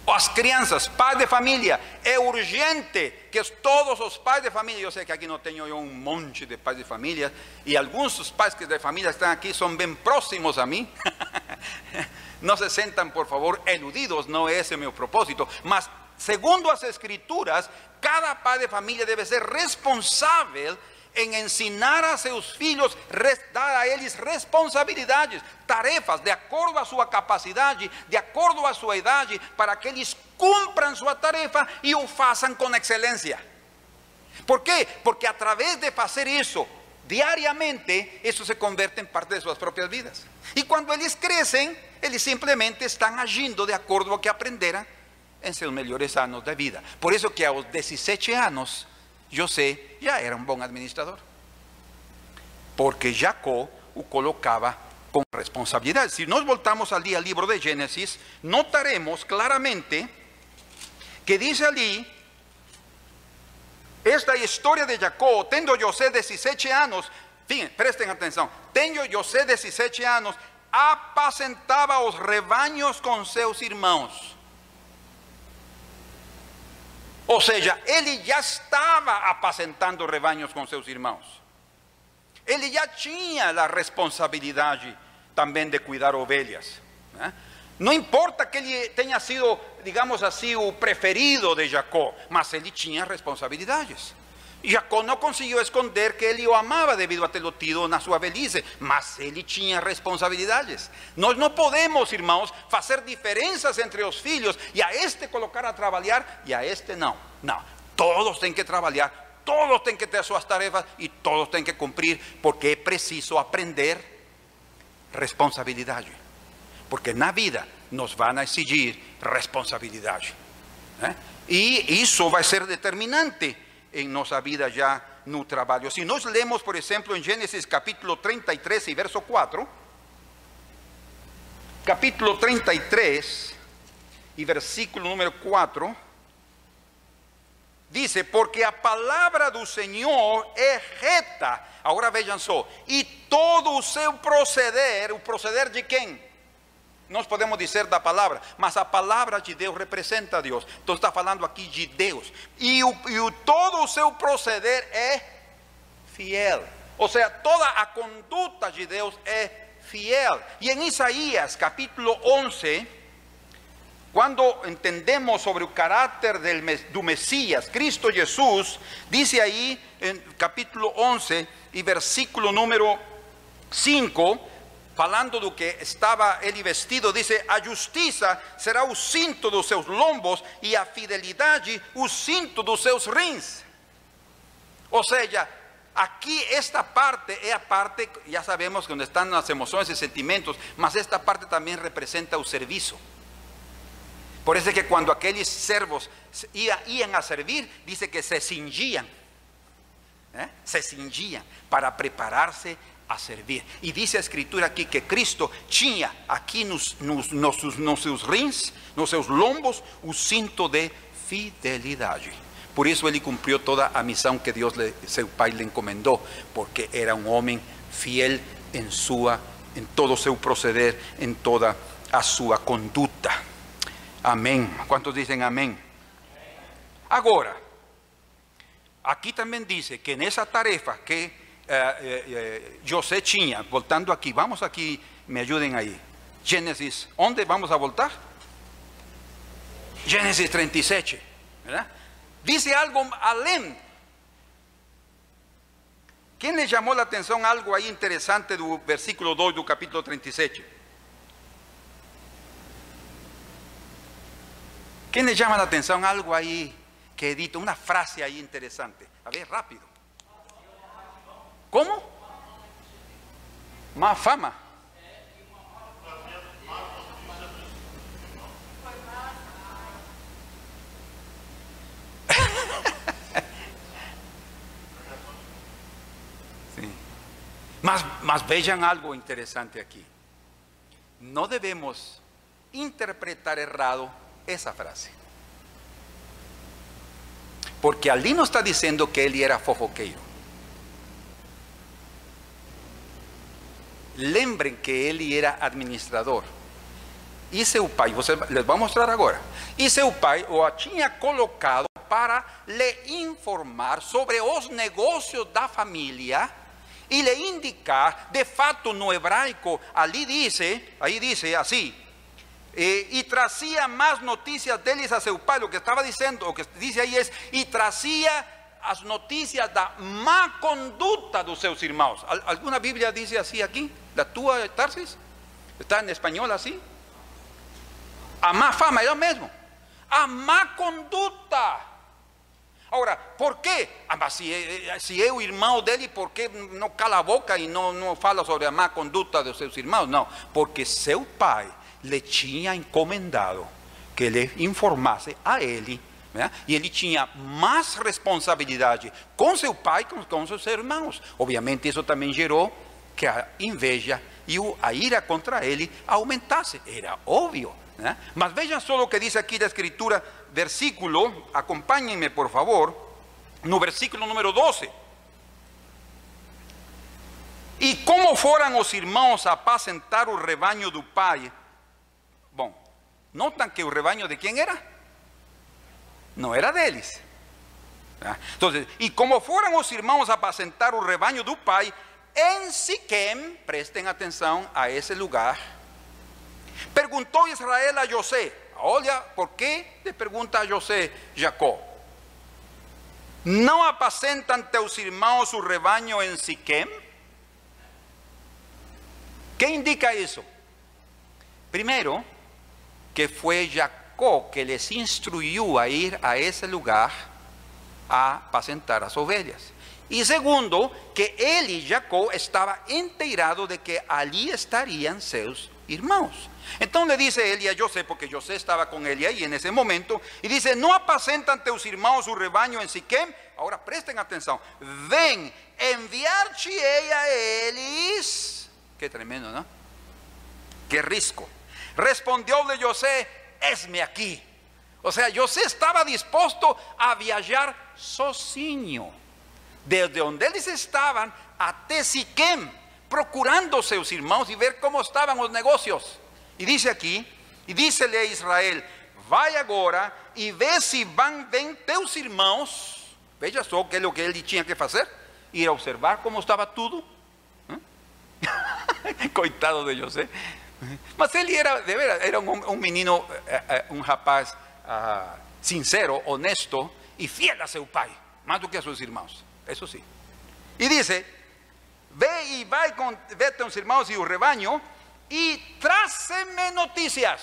As crianças, pais de família, é urgente que todos os pais de família, eu sei que aqui não tenho eu um monte de pais de família, e alguns dos pais de família estão aqui são bem próximos a mim. não se sentam, por favor, eludidos, não é esse o meu propósito, mas segundo as escrituras, cada pai de família deve ser responsável em ensinar a seus filhos, dar a eles responsabilidades, tarefas, de acordo à sua capacidade, de acordo à sua idade, para que eles cumpram sua tarefa e o façam com excelência. Por quê? Porque através de fazer isso, diariamente, eso se convierte en parte de sus propias vidas. Y cuando ellos crecen, ellos simplemente están agindo de acuerdo a lo que aprenderan en sus mejores años de vida. Por eso que a los 17 años, José ya era un buen administrador. Porque Jacob o colocaba con responsabilidad. Si nos voltamos al día al libro de Génesis, notaremos claramente que dice allí esta historia de Jacob, tendo José 17 años, fin, presten atención, tendo José 17 años, apacentaba os rebaños con seus irmãos. Ou seja, ele já estava apacentando rebaños com seus irmãos. Ele já tinha a responsabilidade também de cuidar ovelhas. Né? Não importa que ele tenha sido, digamos assim, o preferido de Jacó, mas ele tinha responsabilidades. Jacó não conseguiu esconder que ele o amava devido a tê-lo tido na sua velhice, mas ele tinha responsabilidades. Nós não podemos, irmãos, fazer diferenças entre os filhos e a este colocar a trabalhar e a este não. Não, todos têm que trabalhar, todos têm que ter suas tarefas e todos têm que cumprir, porque é preciso aprender responsabilidade. Porque na vida nos a exigir responsabilidade. Né? E isso vai ser determinante em nossa vida já no trabalho. Se nós lemos, por exemplo, em Gênesis capítulo 33 e verso 4, capítulo 33 e versículo número 4, dice, porque a palavra do Senhor é reta. Agora vejam só, e todo o seu proceder, o proceder de quem? Nós podemos dizer da palavra, mas a palavra de Deus representa a Deus. Então está falando aqui de Deus. E, e todo o proceder é fiel. Ou seja, toda a conduta de Deus é fiel. E em Isaías capítulo 11, quando entendemos sobre o caráter del, do Messias, Cristo Jesus, diz aí em capítulo 11 e versículo número 5, falando do que estava ele vestido, dice: A justiça será o cinto dos seus lombos e a fidelidade o cinto dos seus rins. Ou seja, aqui esta parte a parte, já sabemos onde estão as emoções e sentimentos, mas esta parte também representa o serviço. Por isso é que quando aqueles servos iam a servir, dice que se cingiam, ¿eh? se cingiam para preparar-se a servir. E diz a escritura aqui que Cristo tinha aqui nos, nos, nos, nos seus rins, nos seus lombos, o cinto de fidelidade. Por isso ele cumpriu toda a missão que Deus, seu Pai, lhe encomendou, porque era um homem fiel em sua, em todo seu proceder, em toda a sua conduta. Amém. Quantos dizem amém? Agora, aqui também diz que nessa tarefa que eh, eh, eh, José tinha, voltando aqui, vamos aqui, me ajudem aí. Gênesis, onde vamos a voltar? Gênesis 37, ¿verdad? Dice algo além. Quem lhe chamou a atenção algo aí interessante do versículo 2 do capítulo 37? Quem lhe chama a atenção algo aí que edita, uma frase aí interessante? A ver, rápido. ¿Cómo? Más fama. sí. Mas, mas vean algo interesante aquí. No debemos interpretar errado esa frase. Porque allí no está diciendo que él era fofoqueiro. Lembrem que ele era administrador. E seu pai, você les vou mostrar agora. E seu pai o tinha colocado para lhe informar sobre os negócios da família e lhe indicar, de fato no hebraico, ali diz, aí diz assim, e, e trazia mais notícias deles a seu pai. O que estava dizendo, o que diz aí é, e trazia as notícias da má conduta dos seus irmãos. Alguma Bíblia diz assim aqui? Da tua, Tarsis? Está em espanhol assim? A má fama, é o mesmo. A má conduta. Agora, por quê? Ah, mas se, se é o irmão dele, por que não cala a boca e não, fala sobre a má conduta dos seus irmãos? Não, porque seu pai lhe tinha encomendado que ele informasse a ele né? E ele tinha mais responsabilidade com seu pai que com, com seus irmãos. Obviamente, isso também gerou que a inveja e a ira contra ele aumentasse. Era óbvio. Né? Mas vejam só o que diz aqui da Escritura, versículo, acompanhem-me por favor, no versículo número 12. E como foram os irmãos a apacentar o rebanho do pai? Bom, notam que o rebanho de quem era? não era deles. Então, e como foram os irmãos a apacentar o rebanho do Pai, em Siquém, prestem atenção a esse lugar, perguntou Israel a José, olha, por que te pergunta a José, Jacó, não apacentam teus irmãos o rebanho em Siquém? Que indica isso? Primeiro, que foi Jacó Que les instruyó a ir a ese lugar a apacentar as ovelhas. Y segundo, que él y Jacob estaba enterado de que allí estarían sus hermanos. Entonces le dice él a José, porque José estaba con él ahí en ese momento, y dice, no apacentan tus hermanos su rebaño en Siquem. Ahora presten atención, ven, enviar a ellos. Qué tremendo, ¿no? Qué risco. Respondió de José, esme aquí. O sea, José estaba dispuesto a viajar sozinho, desde donde ellos estaban a Siquem, procurando sus hermanos y ver cómo estaban los negocios. Y dice aquí, y dícele a Israel, vaya ahora y ve si van ven teus irmãos. Veja só que é o que ele tinha que fazer, ir a observar como estava tudo. Coitado de José. Mas ele era, de veras, era un, un menino, eh, eh, un rapaz uh, sincero, honesto y fiel a seu pai, más do que a sus hermanos, eso sí. Y dice, ve y vai con, vete a tus hermanos y un rebaño y tráceme noticias.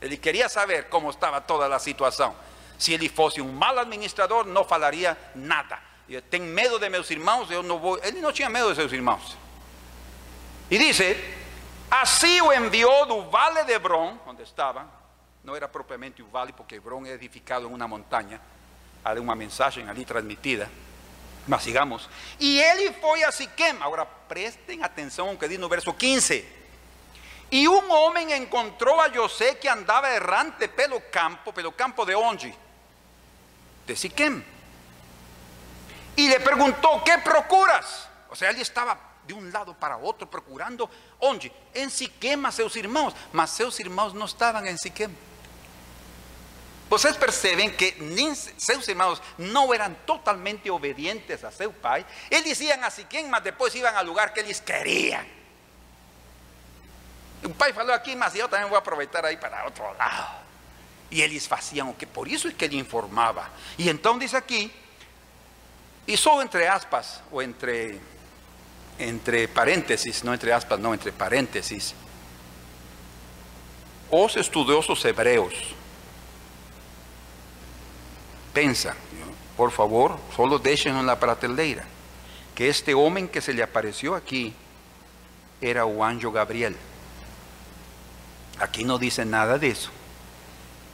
Ele queria saber como estava toda a situação. Se ele fosse um mal administrador, não falaria nada. Eu tenho medo de meus irmãos, eu não vou. Ele não tinha medo de seus irmãos. E dice: Así o envió del vale de Hebrón, donde estaba, no era propiamente un vale porque Hebrón es edificado en una montaña, hay una mensaje allí transmitida, mas sigamos. Y él fue a Siquem, ahora presten atención lo que dice el verso 15. Y un hombre encontró a José que andaba errante pelo campo, pelo campo de Ongi, de Siquem. Y le preguntó, ¿qué procuras? O sea, él estaba de un lado para otro procurando onde? En Siquem a seus irmãos, mas seus irmãos não estavam em Siquem. Vocês percebem que nem seus irmãos não eram totalmente obedientes a seu pai. Eles iam a Siquem, mas depois iam ao lugar que eles queriam. O pai falou aqui, mas eu também vou aproveitar aí para outro lado. E eles faziam o que, por isso é que ele informava. E então diz aqui, e só entre aspas, ou entre entre paréntesis, no entre aspas, no entre paréntesis, os estudiosos hebreos pensan, por favor, solo déjenlo en la prateleira, que este hombre que se le apareció aquí era o anjo Gabriel. Aquí no dice nada de eso.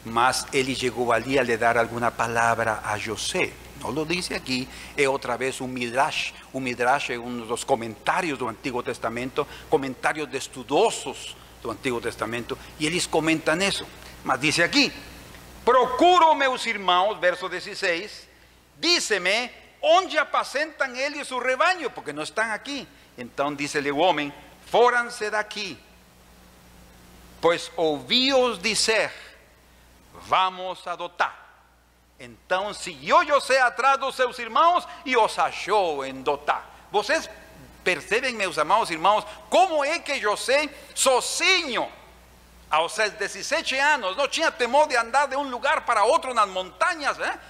Mas él llegó allí a le dar alguna palabra a José. No lo dice aquí, es otra vez un midrash. Un midrash es uno de los comentarios del Antiguo Testamento, comentarios de estudosos del Antiguo Testamento, y ellos comentan eso. Mas dice aquí, procuro meus irmãos, verso 16, díceme, onde apacentan ellos su rebaño, porque no están aquí. Entonces dice el hombre, fóranse de aquí, pues ouvíos dizer, vamos a dotar. Então siguió José atrás dos seus irmãos e os achou em Dotá. Vocês percebem, meus amados irmãos, como é que José, sozinho, aos seus 17 anos, não tinha temor de andar de um lugar para outro nas montanhas, eh?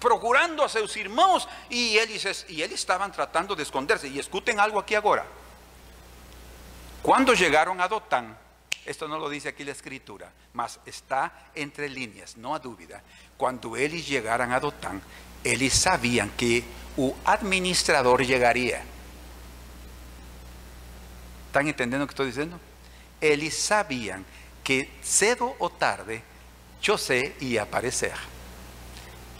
procurando a seus irmãos, e eles, e eles estavam tratando de esconderse. E escutem algo aqui agora. Quando chegaram a Dotán, Esto no lo dice aquí la escritura, mas está entre líneas, no a dúvida. Cuando ellos llegaran a Dotán, ellos sabían que un administrador llegaría. ¿Están entendiendo lo que estoy diciendo? Ellos sabían que cedo o tarde José iba a aparecer.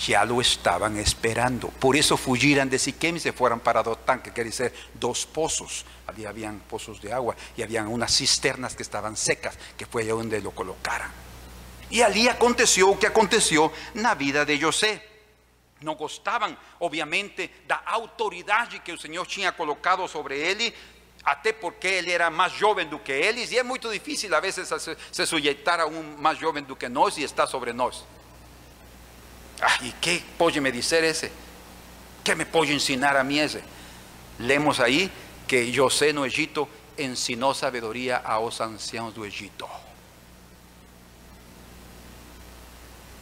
Ya lo estaban esperando. Por eso fugieran de Siquem y se fueran para Dotán, que quiere decir dos pozos. Había habían pozos de agua y habían unas cisternas que estaban secas, que fue allá donde lo colocaran. Y allí aconteció lo que aconteció en la vida de José. No gostavam, obviamente, da autoridade que o Senhor tinha colocado sobre ele, até porque ele era mais jovem do que eles, e é muito difícil a vezes se, sujeitar a um mais jovem do que nós e está sobre nós. E que pode me dizer esse? Que me pode ensinar a mim esse? Lemos aí que José no Egito ensinou sabedoria aos anciãos do Egito.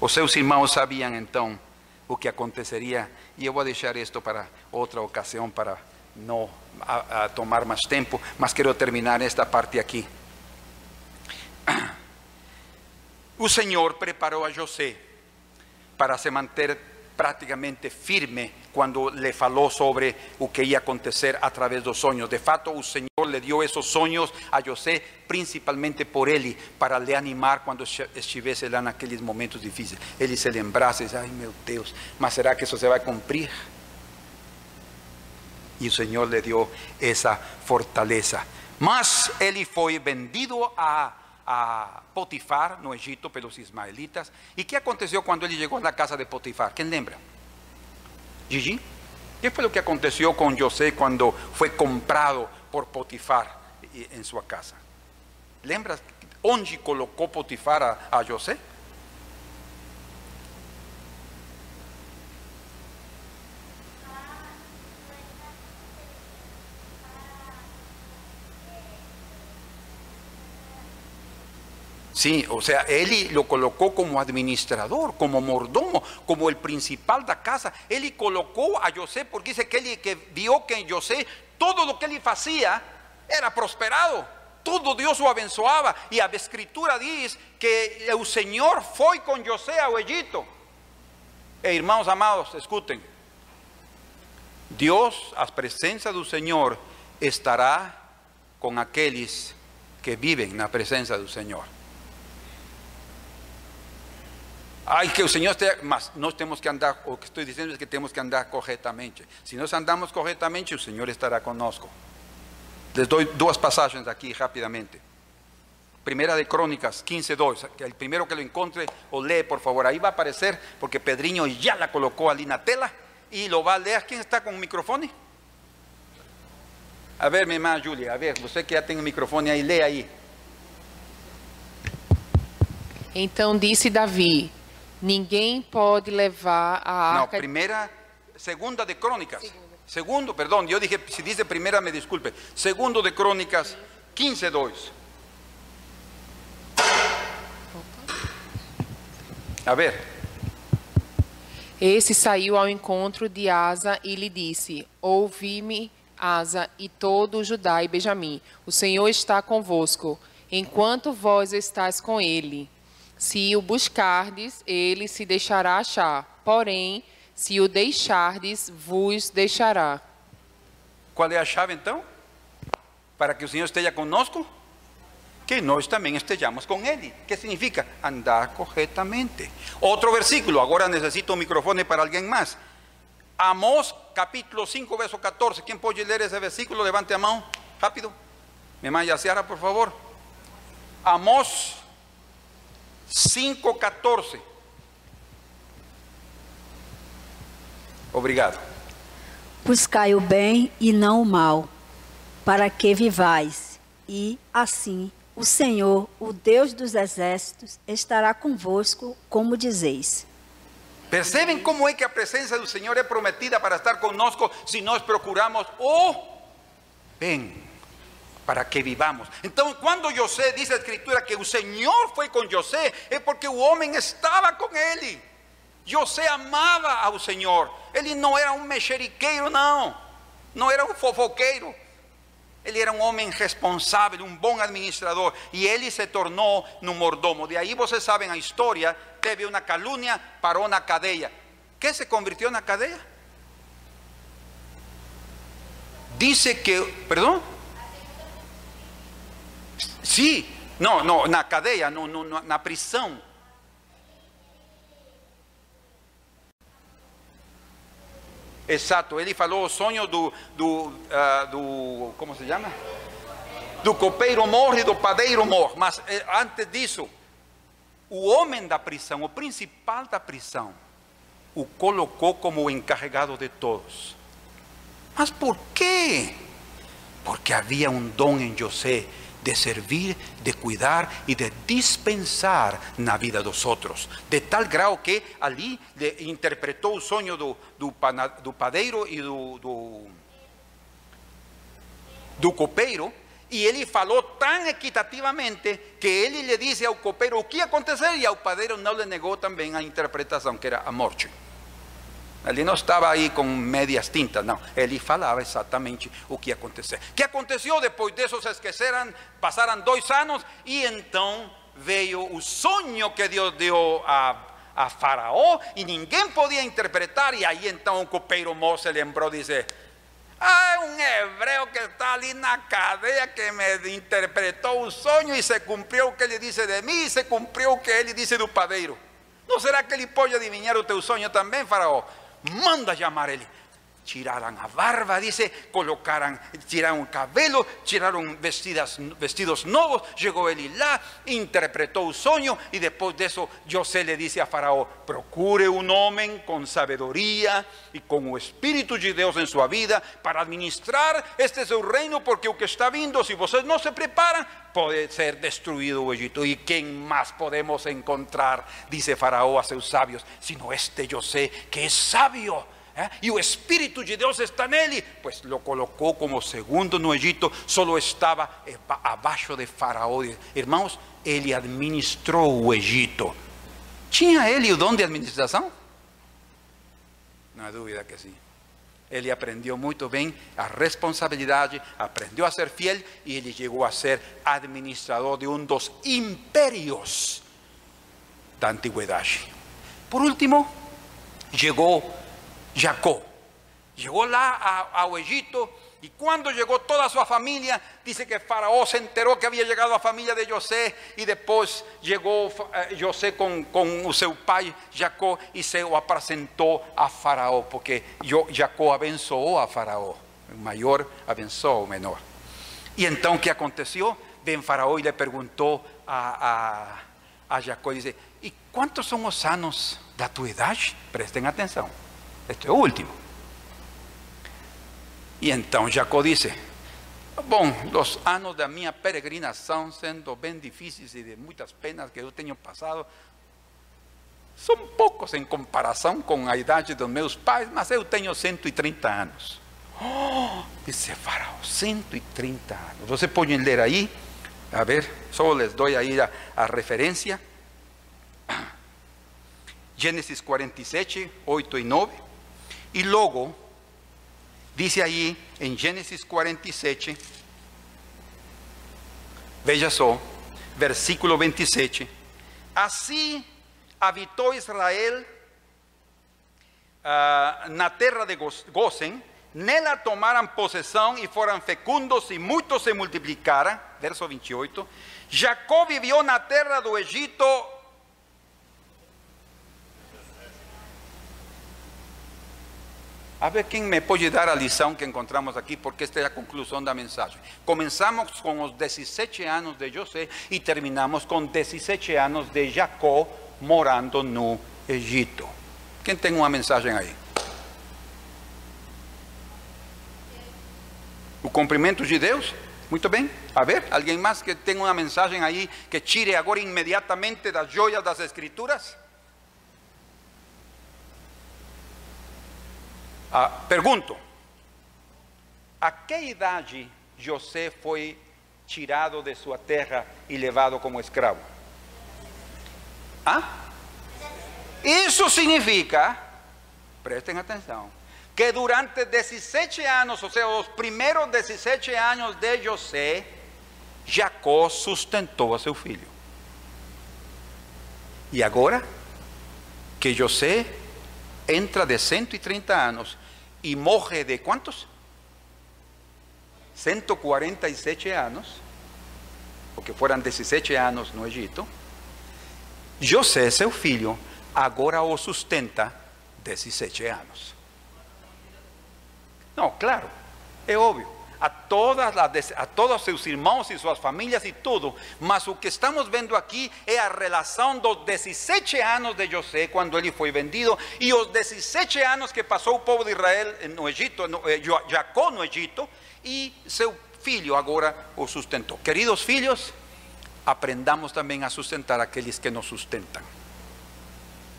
Os seus irmãos sabiam então o que acontecería. Y yo voy a dejar esto para otra ocasión, para no tomar más tiempo, mas quiero terminar esta parte aquí. O Senhor preparou a José para se manter praticamente firme quando lhe falou sobre o que ia acontecer através dos sonhos. De fato, o Senhor lhe deu esses sonhos a José principalmente por ele, para lhe animar quando estivesse lá naqueles momentos difíceis. Ele se lembrasse, ai meu Deus, mas será que isso se vai cumprir? E o Senhor lhe deu essa fortaleza. Mas ele foi vendido a a Potifar no Egito pelos ismaelitas. ¿Y qué aconteció cuando él llegó a la casa de Potifar? ¿Quién lembra? Gigi. ¿Qué fue lo que aconteció con José cuando fue comprado por Potifar en su casa? ¿Lembras? ¿Dónde colocó Potifar a, a José? Sí, o sea, él lo colocó como administrador, como mordomo, como el principal de la casa. Él colocó a José porque dice que él que vio que en José todo lo que él hacía era prosperado. Todo Dios lo abençoaba. Y la escritura dice que el Señor fue con José a Egipto. E, hermanos amados, escuchen. Dios, a presencia del Señor, estará con aquellos que viven en la presencia del Señor. Ay, que el Señor esté, mas no tenemos que andar, o que estoy diciendo es que tenemos que andar correctamente. Si nos andamos correctamente, el Señor estará conosco. Les doy dos pasajes aquí rápidamente. Primera de Crónicas 15.2, que el primero que lo encuentre o lee por favor, ahí va a aparecer porque Pedriño ya la colocó allí en la tela y lo va a leer. ¿Quién está con micrófono? A ver, mi hermana Julia, a ver, usted que ya tiene micrófono ahí, lee ahí. Então disse Davi: Ninguém pode levar a arca. primera, segunda de Crónicas. Segundo, perdón, yo dije, si dice primera, me disculpe. Segundo de Crónicas 15.2. A ver, Esse saiu ao encontro de Asa e lhe disse: Ouvi-me, Asa, e todo o Judá e Benjamim. O Senhor está convosco, enquanto vós estáis com ele. Se o buscardes, ele se deixará achar. Porém, se o deixardes, vos deixará. Qual é a chave então? Para que o Senhor esteja conosco? que nós também estejamos com Ele. que significa? Andar corretamente. Outro versículo, agora necessito um microfone para alguém mais. Amós capítulo 5, verso 14. Quem pode ler esse versículo? Levante a mão, rápido. Me manda Seara, por favor. Amós 5, 14. Obrigado. Buscai o bem e não o mal, para que vivais, e assim o Senhor, o Deus dos exércitos, estará convosco, como dizeis. Percebem como é que a presença do Senhor é prometida para estar conosco se nós procuramos o bem para que vivamos. Então, quando José diz a escritura que o Senhor foi com José, é porque o homem estava com ele. José amava ao Senhor. Ele não era um mexeriqueiro, não. Não era um fofoqueiro. Ele era um homem responsável, um bom administrador. E ele se tornou no mordomo. De aí vocês sabem a história. Teve uma calúnia, parou na cadeia. Que se convirtió na cadeia? Dice que, perdão? Sim, não, não, na cadeia, no, no, na prisão. Exato, ele falou o sonho do, do, uh, do como se chama? Do copeiro morre do padeiro morre. Mas eh, antes disso, o homem da prisão, o principal da prisão, o colocou como o encarregado de todos. Mas por quê? Porque havia um dom em José de servir, de cuidar y de dispensar na vida dos outros. De tal grau que ali interpretou o sonho do, do, padeiro e do, do, copeiro, e ele falou tão equitativamente que ele lhe disse ao copeiro o que ia acontecer e ao padeiro não lhe negou também a interpretação, que era a morte. Ele não estava aí com médias tintas, não. Ele falava exatamente o que ia acontecer. O que aconteceu depois disso? Se esqueceram, passaram dois anos e então veio o sonho que Deus deu a, a Faraó e ninguém podia interpretar. E aí então o copeiro moço lembrou e disse: Ah, um hebreu que está ali na cadeia que me interpretou o sonho e se cumpriu o que ele disse de mim e se cumpriu o que ele disse do padeiro. Não será que ele pode adivinhar o teu sonho também, Faraó? manda de amar Ele. Tiraran a barba, dice, colocaran, tiraron cabelo, tiraron vestidas, vestidos nuevos, llegó lá, interpretó un sueño y después de eso José le dice a Faraón, procure un hombre con sabiduría y con el espíritu de Dios en su vida para administrar este su reino porque lo que está viendo, si ustedes no se preparan, puede ser destruido Egipto. ¿Y quién más podemos encontrar? Dice Faraón a sus sabios, sino este José que es sabio ¿eh? y el Espíritu de Dios está en él, pues lo colocó como segundo no Egipto, solo estaba abajo de Faraón. Hermanos, él administró el Egipto. ¿Tinha ele o dom de administração? Não há dúvida que sim. Ele aprendeu muito bem a responsabilidade, aprendeu a ser fiel e ele chegou a ser administrador de um dos impérios da antiguidade. Por último, chegou Jacob. Llegó lá a, Egipto y cuando llegó toda su familia, dice que Faraón se enteró que había llegado la familia de José y después llegó eh, José con, con su pai Jacob y se lo presentó a Faraón, porque Jacob abençoou a Faraón, el mayor abençoou o menor. Y entonces, ¿qué aconteció? Ven Faraón y le preguntó a, a, a Jacob, dice, ¿y cuántos son los años de tu edad? Presten atención. Esto es último. E então Jacó disse: Bom, os anos da minha peregrinação, sendo bem difíceis e de muitas penas que eu tenho passado, são poucos em comparação com a idade dos meus pais, mas eu tenho 130 anos. Oh, disse Faraó, 130 anos. Vocês podem ler aí, a ver, só les dou aí a, a referência. Gênesis 47, 8 e 9. E logo, dice aí em Gênesis 47, veja só, versículo 27. Assim habitou Israel uh, na terra de Gozen, nela tomaram possessão e foram fecundos e muitos se multiplicaram. Verso 28. Jacó viveu na terra do Egito A ver quién me puede dar la lição que encontramos aquí, porque esta es la conclusión de la mensaje. Comenzamos con los 17 años de José y terminamos con 17 años de Jacob morando no Egipto. ¿Quién tiene una mensaje ahí? O cumprimento de Deus? Muito bem. A ver, alguém mais que tenha uma mensagem aí que tire agora imediatamente das joias das Escrituras? Ah, pergunto, a que idade José foi tirado de sua terra e levado como escravo? Ah? Isso significa, prestem atenção, que durante 17 años, o sea, los primeros 17 años de José, Jacó sustentó a su hijo. Y ahora que José entra de 130 años y moje de cuántos? 147 años, porque fueran 17 años no Egipto, José, seu filho, agora o sustenta 17 anos. Não, claro, é óbvio. A, todas las, a todos seus irmãos e suas famílias e tudo, mas o que estamos vendo aqui é a relação dos 17 anos de José quando ele foi vendido e os 17 anos que passou o povo de Israel no Egito, no, eh, Jacó no Egito e seu filho agora o sustentou. Queridos filhos, aprendamos también a sustentar a aquellos que nos sustentan.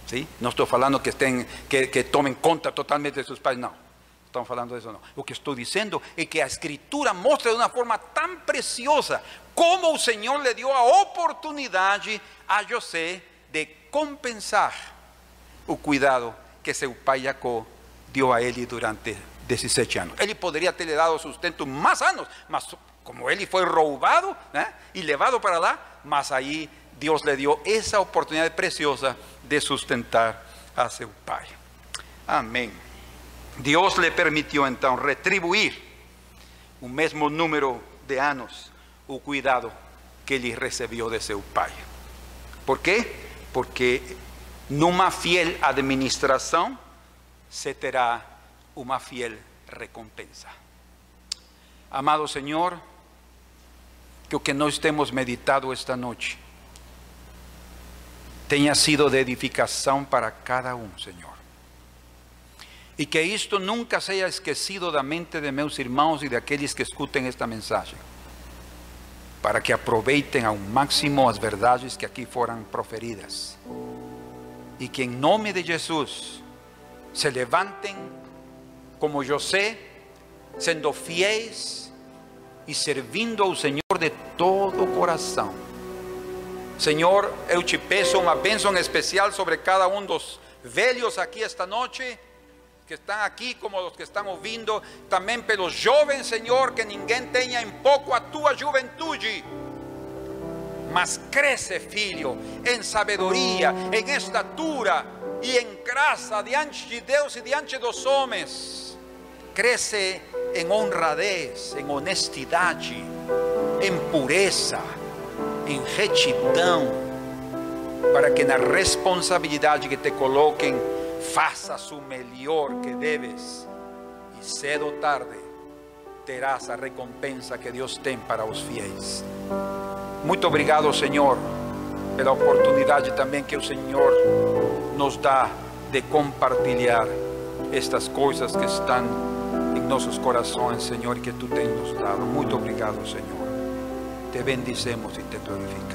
¿Sí? No estoy hablando que, estén, que, que tomen conta totalmente de sus padres, no. Estamos hablando de eso, no. Lo que estoy diciendo es que la escritura muestra de una forma tan preciosa cómo el Señor le dio a oportunidad a José de compensar el cuidado que su pai Jacob dio a él durante 17 años. Él podría haberle dado sustento más años, más como él fue robado ¿eh? y llevado para allá, mas ahí Dios le dio esa oportunidad preciosa de sustentar a su pai. Amén. Dios le permitió entonces retribuir un mismo número de años o cuidado que él recibió de su pai. ¿Por qué? Porque numa fiel administración se terá una fiel recompensa. Amado Señor, que o que nós temos meditado esta noite tenha sido de edificação para cada um, Senhor. E que isto nunca seja esquecido da mente de meus irmãos e daqueles que escutem esta mensagem, para que aproveitem ao máximo as verdades que aqui foram proferidas. E que em nome de Jesus se levantem como José, sendo fiéis e servindo ao Senhor de todo o coração. Senhor, eu te peço uma bênção especial sobre cada um dos velhos aqui esta noite, que estão aqui, como os que estão ouvindo, também pelos jovens, Senhor, que ninguém tenha em pouco a tua juventude. Mas cresce, filho, em sabedoria, em estatura e em graça diante de Deus e diante dos homens Crece en honradez, en honestidad, en pureza, en retidão, para que na responsabilidade que te coloquen faças o melhor que debes e cedo tarde terás a recompensa que Deus tem para os fiéis. Muito obrigado, Senhor, pela oportunidade também que o Senhor nos dá de compartilhar estas coisas que estão nuestros corazones, Señor, que tú te nos dado. Muy obrigado, Señor. Te bendicemos y te glorificamos.